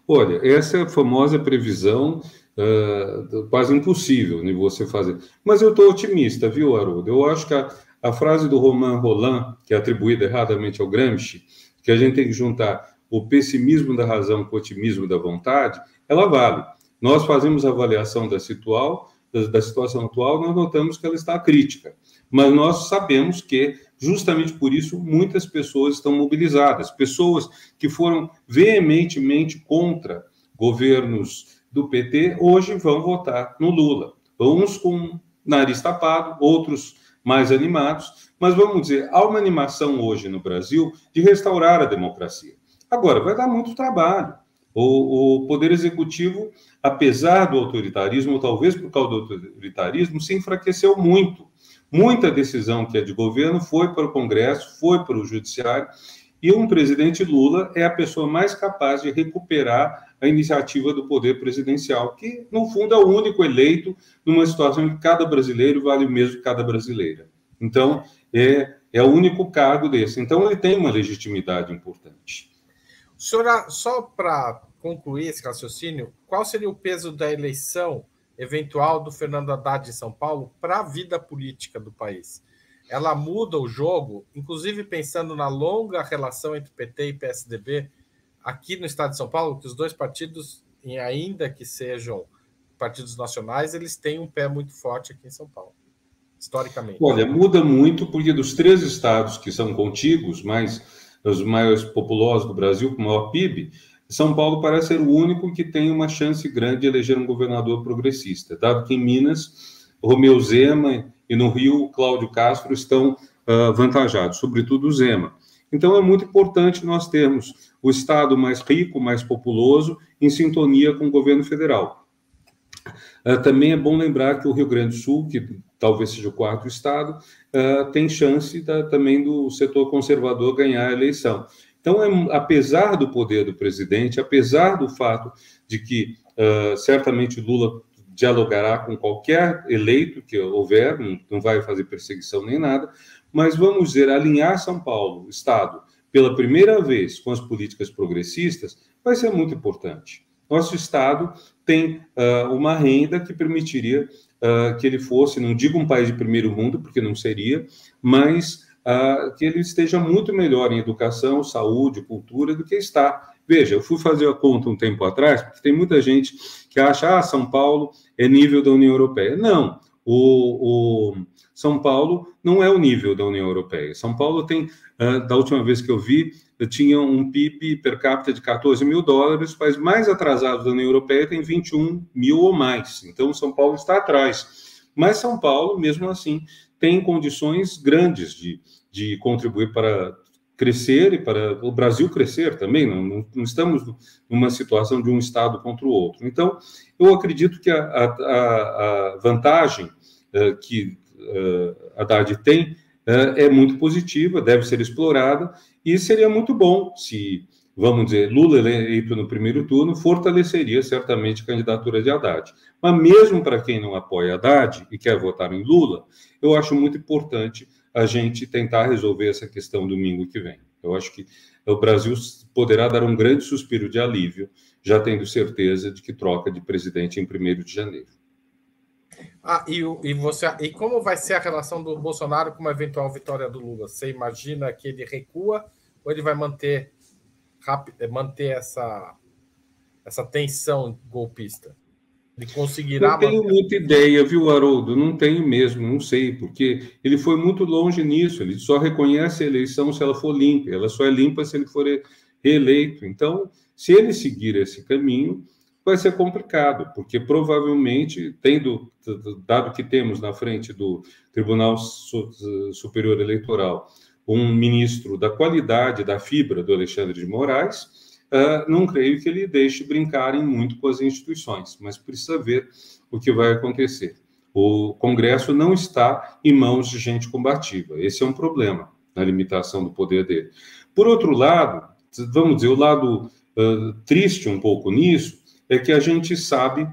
C: Olha, essa é a famosa previsão uh, quase impossível de você fazer. Mas eu estou otimista, viu, Haroldo? Eu acho que a, a frase do Romain Roland, que é atribuída erradamente ao Gramsci, que a gente tem que juntar o pessimismo da razão com o otimismo da vontade, ela vale. Nós fazemos a avaliação da, situal, da, situação atual, nós notamos que ela está crítica. Mas nós sabemos que, justamente por isso, muitas pessoas estão mobilizadas. Pessoas que foram veementemente contra governos do PT, hoje vão votar no Lula. Uns com nariz tapado, outros mais animados, mas vamos dizer, há uma animação hoje no Brasil de restaurar a democracia. Agora, vai dar muito trabalho. O, o, Poder Executivo, apesar do autoritarismo, ou talvez por causa do autoritarismo, se enfraqueceu muito. Muita decisão que é de governo foi para o Congresso, foi para o Judiciário, e um presidente Lula é a pessoa mais capaz de recuperar a iniciativa do poder presidencial, que, no fundo, é o único eleito numa situação em que cada brasileiro vale o mesmo que cada brasileira. Então, é, é o único cargo desse. Então, ele tem uma legitimidade importante.
B: Senhora, só para concluir esse raciocínio, qual seria o peso da eleição eventual do Fernando Haddad em São Paulo para a vida política do país? Ela muda o jogo, inclusive pensando na longa relação entre PT e PSDB aqui no estado de São Paulo, que os dois partidos, ainda que sejam partidos nacionais, eles têm um pé muito forte aqui em São Paulo, historicamente.
C: Olha, muda muito porque dos três estados que são contíguos, mais os maiores populosos do Brasil, com maior PIB, São Paulo parece ser o único que tem uma chance grande de eleger um governador progressista, dado que em Minas, Romeu Zema e no Rio, Cláudio Castro estão uh, vantajados, sobretudo o Zema. Então é muito importante nós termos o Estado mais rico, mais populoso, em sintonia com o governo federal. Uh, também é bom lembrar que o Rio Grande do Sul, que talvez seja o quarto estado, uh, tem chance da, também do setor conservador ganhar a eleição. Então, é, apesar do poder do presidente, apesar do fato de que uh, certamente Lula dialogará com qualquer eleito que houver, não, vai fazer perseguição nem nada, mas vamos dizer, alinhar São Paulo, Estado, pela primeira vez com as políticas progressistas, vai ser muito importante. Nosso Estado tem uh, uma renda que permitiria uh, que ele fosse, não digo um país de primeiro mundo, porque não seria, mas que ele esteja muito melhor em educação, saúde, cultura do que está. Veja, eu fui fazer a conta um tempo atrás, porque tem muita gente que acha, ah, São Paulo é nível da União Europeia. Não, o, o São Paulo não é o nível da União Europeia. São Paulo tem, uh, da última vez que eu vi, tinha um PIB per capita de 14 mil dólares, países mais atrasados da União Europeia têm 21 mil ou mais. Então, São Paulo está atrás. Mas São Paulo, mesmo assim, tem condições grandes de, de contribuir para crescer e para o Brasil crescer também. Não, não, não, estamos numa situação de um Estado contra o outro. Então, eu acredito que a, a, a vantagem uh, que uh, Haddad tem uh, é muito positiva, deve ser explorada, e seria muito bom se, vamos dizer, Lula eleito no primeiro turno, fortaleceria certamente a candidatura de Haddad. Mas mesmo para quem não apoia Haddad e quer votar em Lula, eu acho muito importante a gente tentar resolver essa questão domingo que vem. Eu acho que o Brasil poderá dar um grande suspiro de alívio, já tendo certeza de que troca de presidente em 1 de janeiro.
B: Ah, e, e, você, e como vai ser a relação do Bolsonaro com uma eventual vitória do Lula? Você imagina que ele recua ou ele vai manter, manter essa, essa tensão golpista? Ele conseguirá.
C: Não tenho muita ideia, viu, Haroldo? Não tenho mesmo, não sei, porque ele foi muito longe nisso. Ele só reconhece a eleição se ela for limpa. Ela só é limpa se ele for reeleito. Então, se ele seguir esse caminho, vai ser complicado, porque provavelmente, tendo, dado que temos na frente do Tribunal Superior Eleitoral um ministro da qualidade, da fibra do Alexandre de Moraes, uh, não creio que ele deixe brincarem muito com as instituições, mas precisa ver o que vai acontecer. O Congresso não está em mãos de gente combativa. Esse é um problema na limitação do poder dele. Por outro lado, vamos dizer, o lado uh, triste um pouco nisso é que a gente sabe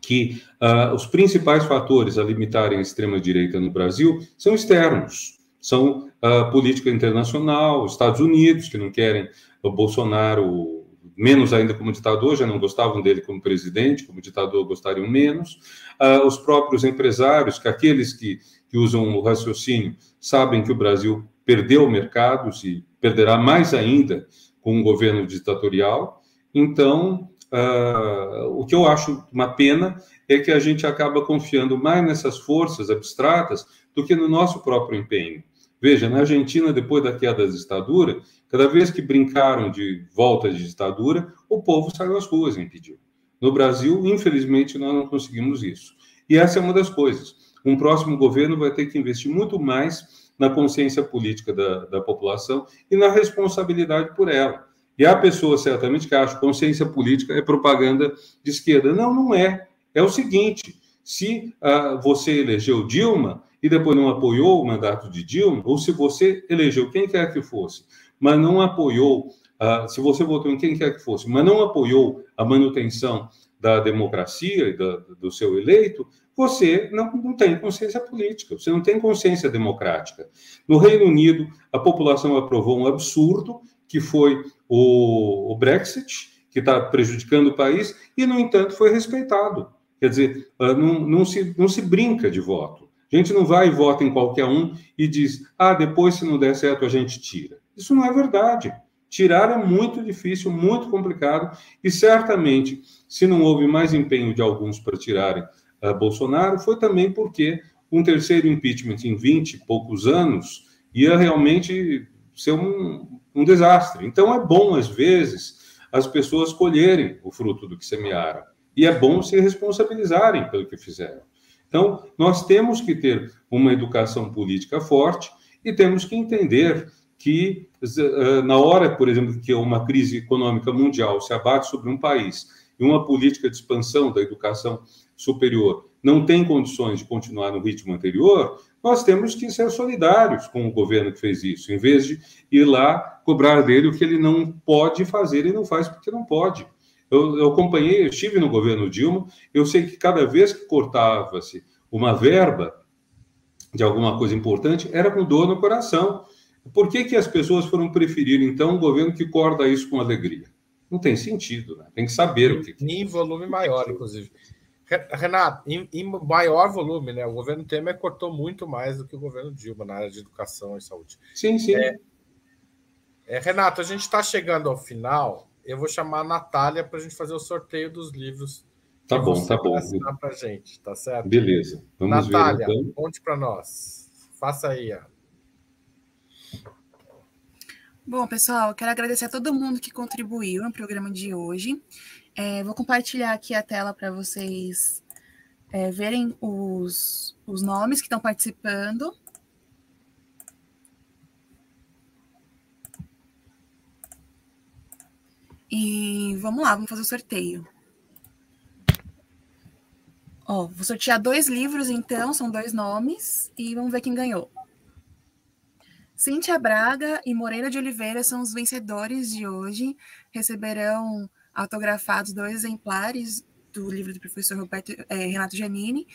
C: que uh, os principais fatores a limitarem a extrema-direita no Brasil são externos, são a uh, política internacional, Estados Unidos, que não querem o Bolsonaro, menos ainda como ditador, já não gostavam dele como presidente, como ditador gostariam menos, uh, os próprios empresários, que aqueles que, que usam o raciocínio sabem que o Brasil perdeu mercados e perderá mais ainda com um governo ditatorial, então Uh, o que eu acho uma pena é que a gente acaba confiando mais nessas forças abstratas do que no nosso próprio empenho. Veja, na Argentina, depois da queda da ditadura, cada vez que brincaram de volta de ditadura, o povo saiu às ruas e impediu. No Brasil, infelizmente, nós não conseguimos isso. E essa é uma das coisas. Um próximo governo vai ter que investir muito mais na consciência política da, da população e na responsabilidade por ela. E há pessoas, certamente, que acham que consciência política é propaganda de esquerda. Não, não é. É o seguinte: se uh, você elegeu Dilma e depois não apoiou o mandato de Dilma, ou se você elegeu quem quer que fosse, mas não apoiou, uh, se você votou em quem quer que fosse, mas não apoiou a manutenção da democracia e da, do seu eleito, você não, não tem consciência política, você não tem consciência democrática. No Reino Unido, a população aprovou um absurdo que foi o, o Brexit, que está prejudicando o país, e, no entanto, foi respeitado. Quer dizer, ah, não, não, se, não se brinca de voto. A gente não vai e vota em qualquer um e diz, ah, depois, se não der certo, a gente tira. Isso não é verdade. Tirar é muito difícil, muito complicado, e certamente, se não houve mais empenho de alguns para tirarem uh, Bolsonaro, foi também porque um terceiro impeachment em 20 e poucos anos ia realmente ser um, um desastre. Então, é bom, às vezes, as pessoas colherem o fruto do que semearam. E é bom se responsabilizarem pelo que fizeram. Então, nós temos que ter uma educação política forte e temos que entender que, eh, na hora, por exemplo, que uma crise econômica mundial se abate sobre um país e uma política de expansão da educação superior não tem condições de continuar no ritmo anterior, nós temos que ser solidários com o governo que fez isso, em vez de ir lá cobrar dele o que ele não pode fazer e não faz porque não pode. Eu, eu acompanhei, eu estive no governo Dilma, eu sei que cada vez que cortava-se uma verba de alguma coisa importante, era com dor no coração. Por que, que as pessoas foram preferir, então, um governo que corta isso com alegria? Não tem sentido, né? Tem que saber o que.
B: Em volume maior, inclusive. Renato, em, em, maior volume, né? O governo Temer cortou muito mais do que o governo Dilma na área de educação e saúde.
C: Sim, sim. É,
B: é, Renato, a gente está chegando ao final. Eu vou chamar a Natália para a gente fazer o sorteio dos livros.
C: Tá bom, tá bom.
B: Para gente, tá certo?
C: Beleza.
B: Vamos Natália, ver, então. conte para nós. Faça aí. Ana.
D: Bom, pessoal, quero agradecer a todo mundo que contribuiu no programa de hoje. É, vou compartilhar aqui a tela para vocês é, verem os, os nomes que estão participando. E vamos lá, vamos fazer o sorteio. Ó, vou sortear dois livros, então, são dois nomes, e vamos ver quem ganhou. Cíntia Braga e Moreira de Oliveira são os vencedores de hoje. Receberão autografados dois exemplares do livro do professor Roberto, é, Renato Giannini.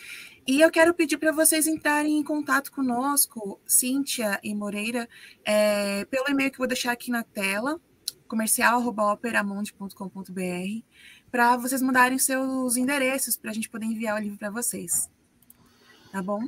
D: E eu quero pedir para vocês entrarem em contato conosco, Cíntia e Moreira, é, pelo e-mail que eu vou deixar aqui na tela, comercial.operamonte.com.br, para vocês mandarem seus endereços para a gente poder enviar o livro para vocês. Tá bom?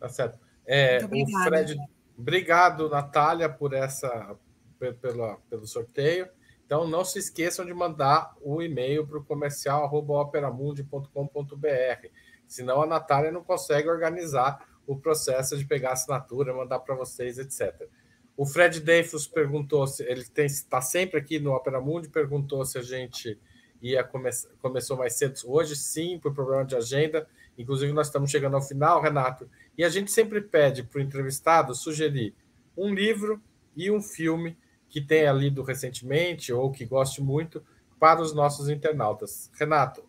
B: Tá certo. É, o Fred, obrigado, Natália, por essa pelo, pelo sorteio. Então, não se esqueçam de mandar o e-mail para o comercial.operamundi.com.br. Senão a Natália não consegue organizar o processo de pegar assinatura, mandar para vocês, etc. O Fred Deifus perguntou se ele está sempre aqui no Opera Mundi, perguntou se a gente ia come, começou mais cedo hoje, sim, por problema de agenda. Inclusive, nós estamos chegando ao final, Renato, e a gente sempre pede para o entrevistado sugerir um livro e um filme que tenha lido recentemente ou que goste muito para os nossos internautas. Renato,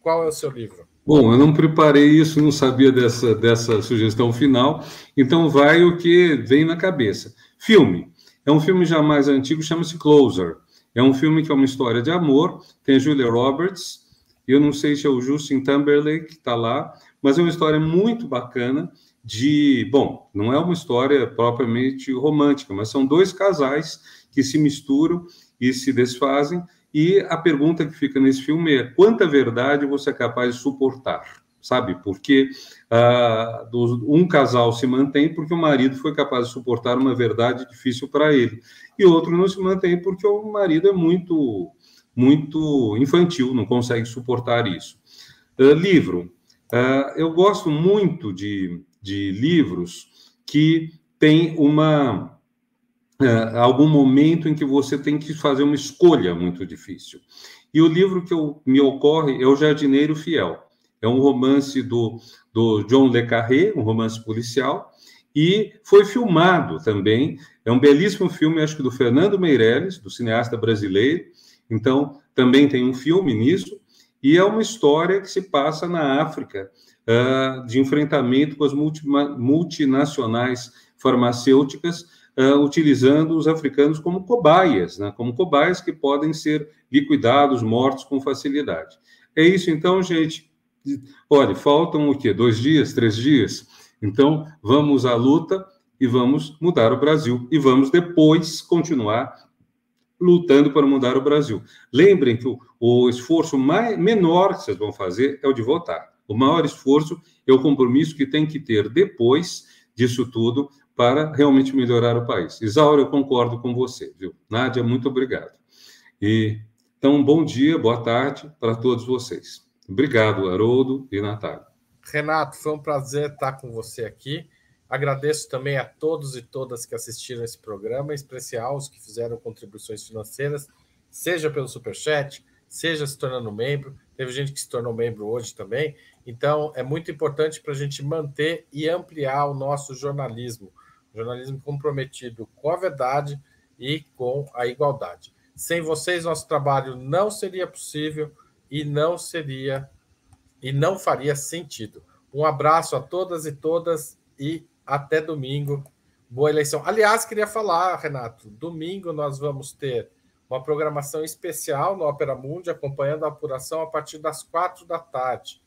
B: qual é o seu livro?
C: Bom, eu não preparei isso, não sabia dessa, dessa sugestão final, então vai o que vem na cabeça. Filme. É um filme já mais antigo, chama-se Closer. É um filme que é uma história de amor, tem a Julia Roberts, eu não sei se é o Justin Timberlake que está lá, mas é uma história muito bacana de, bom, não é uma história propriamente romântica, mas são dois casais que se misturam e se desfazem, e a pergunta que fica nesse filme é quanta verdade você é capaz de suportar? Sabe? Porque uh, um casal se mantém porque o marido foi capaz de suportar uma verdade difícil para ele, e outro não se mantém porque o marido é muito, muito infantil, não consegue suportar isso. Uh, livro. Uh, eu gosto muito de, de livros que têm uma uh, algum momento em que você tem que fazer uma escolha muito difícil. E o livro que eu, me ocorre é O Jardineiro Fiel. É um romance do, do John Le Carré, um romance policial, e foi filmado também. É um belíssimo filme, acho que do Fernando Meirelles, do cineasta brasileiro. Então, também tem um filme nisso. E é uma história que se passa na África, uh, de enfrentamento com as multi, multinacionais farmacêuticas, uh, utilizando os africanos como cobaias, né? como cobaias que podem ser liquidados, mortos com facilidade. É isso, então, gente. Olha, faltam o quê? Dois dias, três dias? Então, vamos à luta e vamos mudar o Brasil. E vamos depois continuar lutando para mudar o Brasil. Lembrem que o, o esforço mais, menor que vocês vão fazer é o de votar. O maior esforço é o compromisso que tem que ter depois disso tudo para realmente melhorar o país. Isaura, eu concordo com você, viu? Nádia, muito obrigado. E, então, bom dia, boa tarde para todos vocês. Obrigado, Haroldo e Natália.
B: Renato, foi um prazer estar com você aqui. Agradeço também a todos e todas que assistiram esse programa, em especial os que fizeram contribuições financeiras, seja pelo Superchat, seja se tornando membro. Teve gente que se tornou membro hoje também. Então, é muito importante para a gente manter e ampliar o nosso jornalismo. Jornalismo comprometido com a verdade e com a igualdade. Sem vocês, nosso trabalho não seria possível e não seria e não faria sentido. Um abraço a todas e todas e até domingo. Boa eleição. Aliás, queria falar, Renato, domingo nós vamos ter uma programação especial no Opera Mundi, acompanhando a apuração a partir das quatro da tarde.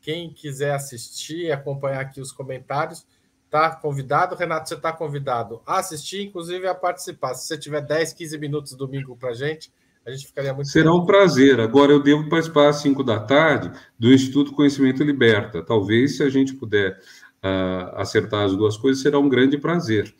B: Quem quiser assistir, acompanhar aqui os comentários, está convidado. Renato, você está convidado a assistir, inclusive a participar. Se você tiver 10, 15 minutos domingo para a gente, a gente ficaria muito
C: Será um prazer. Agora, eu devo participar às 5 da tarde do Instituto Conhecimento Liberta. Talvez, se a gente puder uh, acertar as duas coisas, será um grande prazer.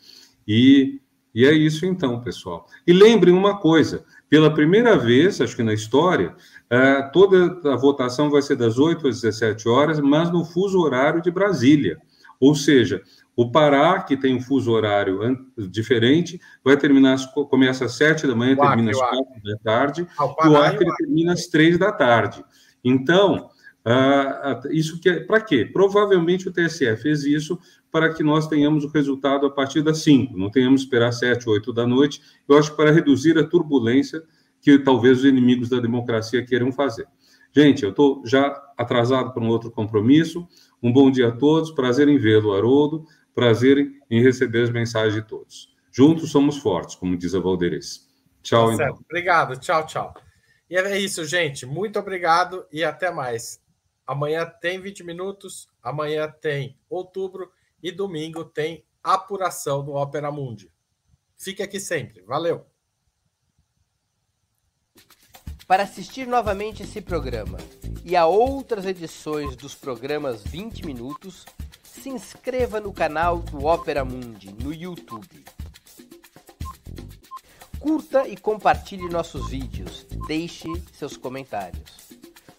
C: E, e é isso então, pessoal. E lembrem uma coisa: pela primeira vez, acho que na história, uh, toda a votação vai ser das 8 às 17 horas, mas no fuso horário de Brasília. Ou seja, o Pará, que tem um fuso horário diferente, vai terminar, começa às 7 da manhã, termina às 4 da tarde, ah, o, e o Acre termina às 3 da tarde. Então, ah, isso que é, para quê? Provavelmente o TSE fez isso para que nós tenhamos o resultado a partir das 5, não tenhamos que esperar 7, 8 da noite, eu acho para reduzir a turbulência que talvez os inimigos da democracia queiram fazer. Gente, eu estou já atrasado para um outro compromisso. Um bom dia a todos, prazer em vê-lo, Haroldo, prazer em receber as mensagens de todos. Juntos somos fortes, como diz a Valderez. Tchau, tá então.
B: Obrigado, tchau, tchau. E é isso, gente. Muito obrigado e até mais. Amanhã tem 20 minutos, amanhã tem outubro e domingo tem apuração do Opera Mundi. Fique aqui sempre. Valeu.
E: Para assistir novamente esse programa e a outras edições dos programas 20 minutos, se inscreva no canal do Opera Mundi no YouTube. Curta e compartilhe nossos vídeos. Deixe seus comentários.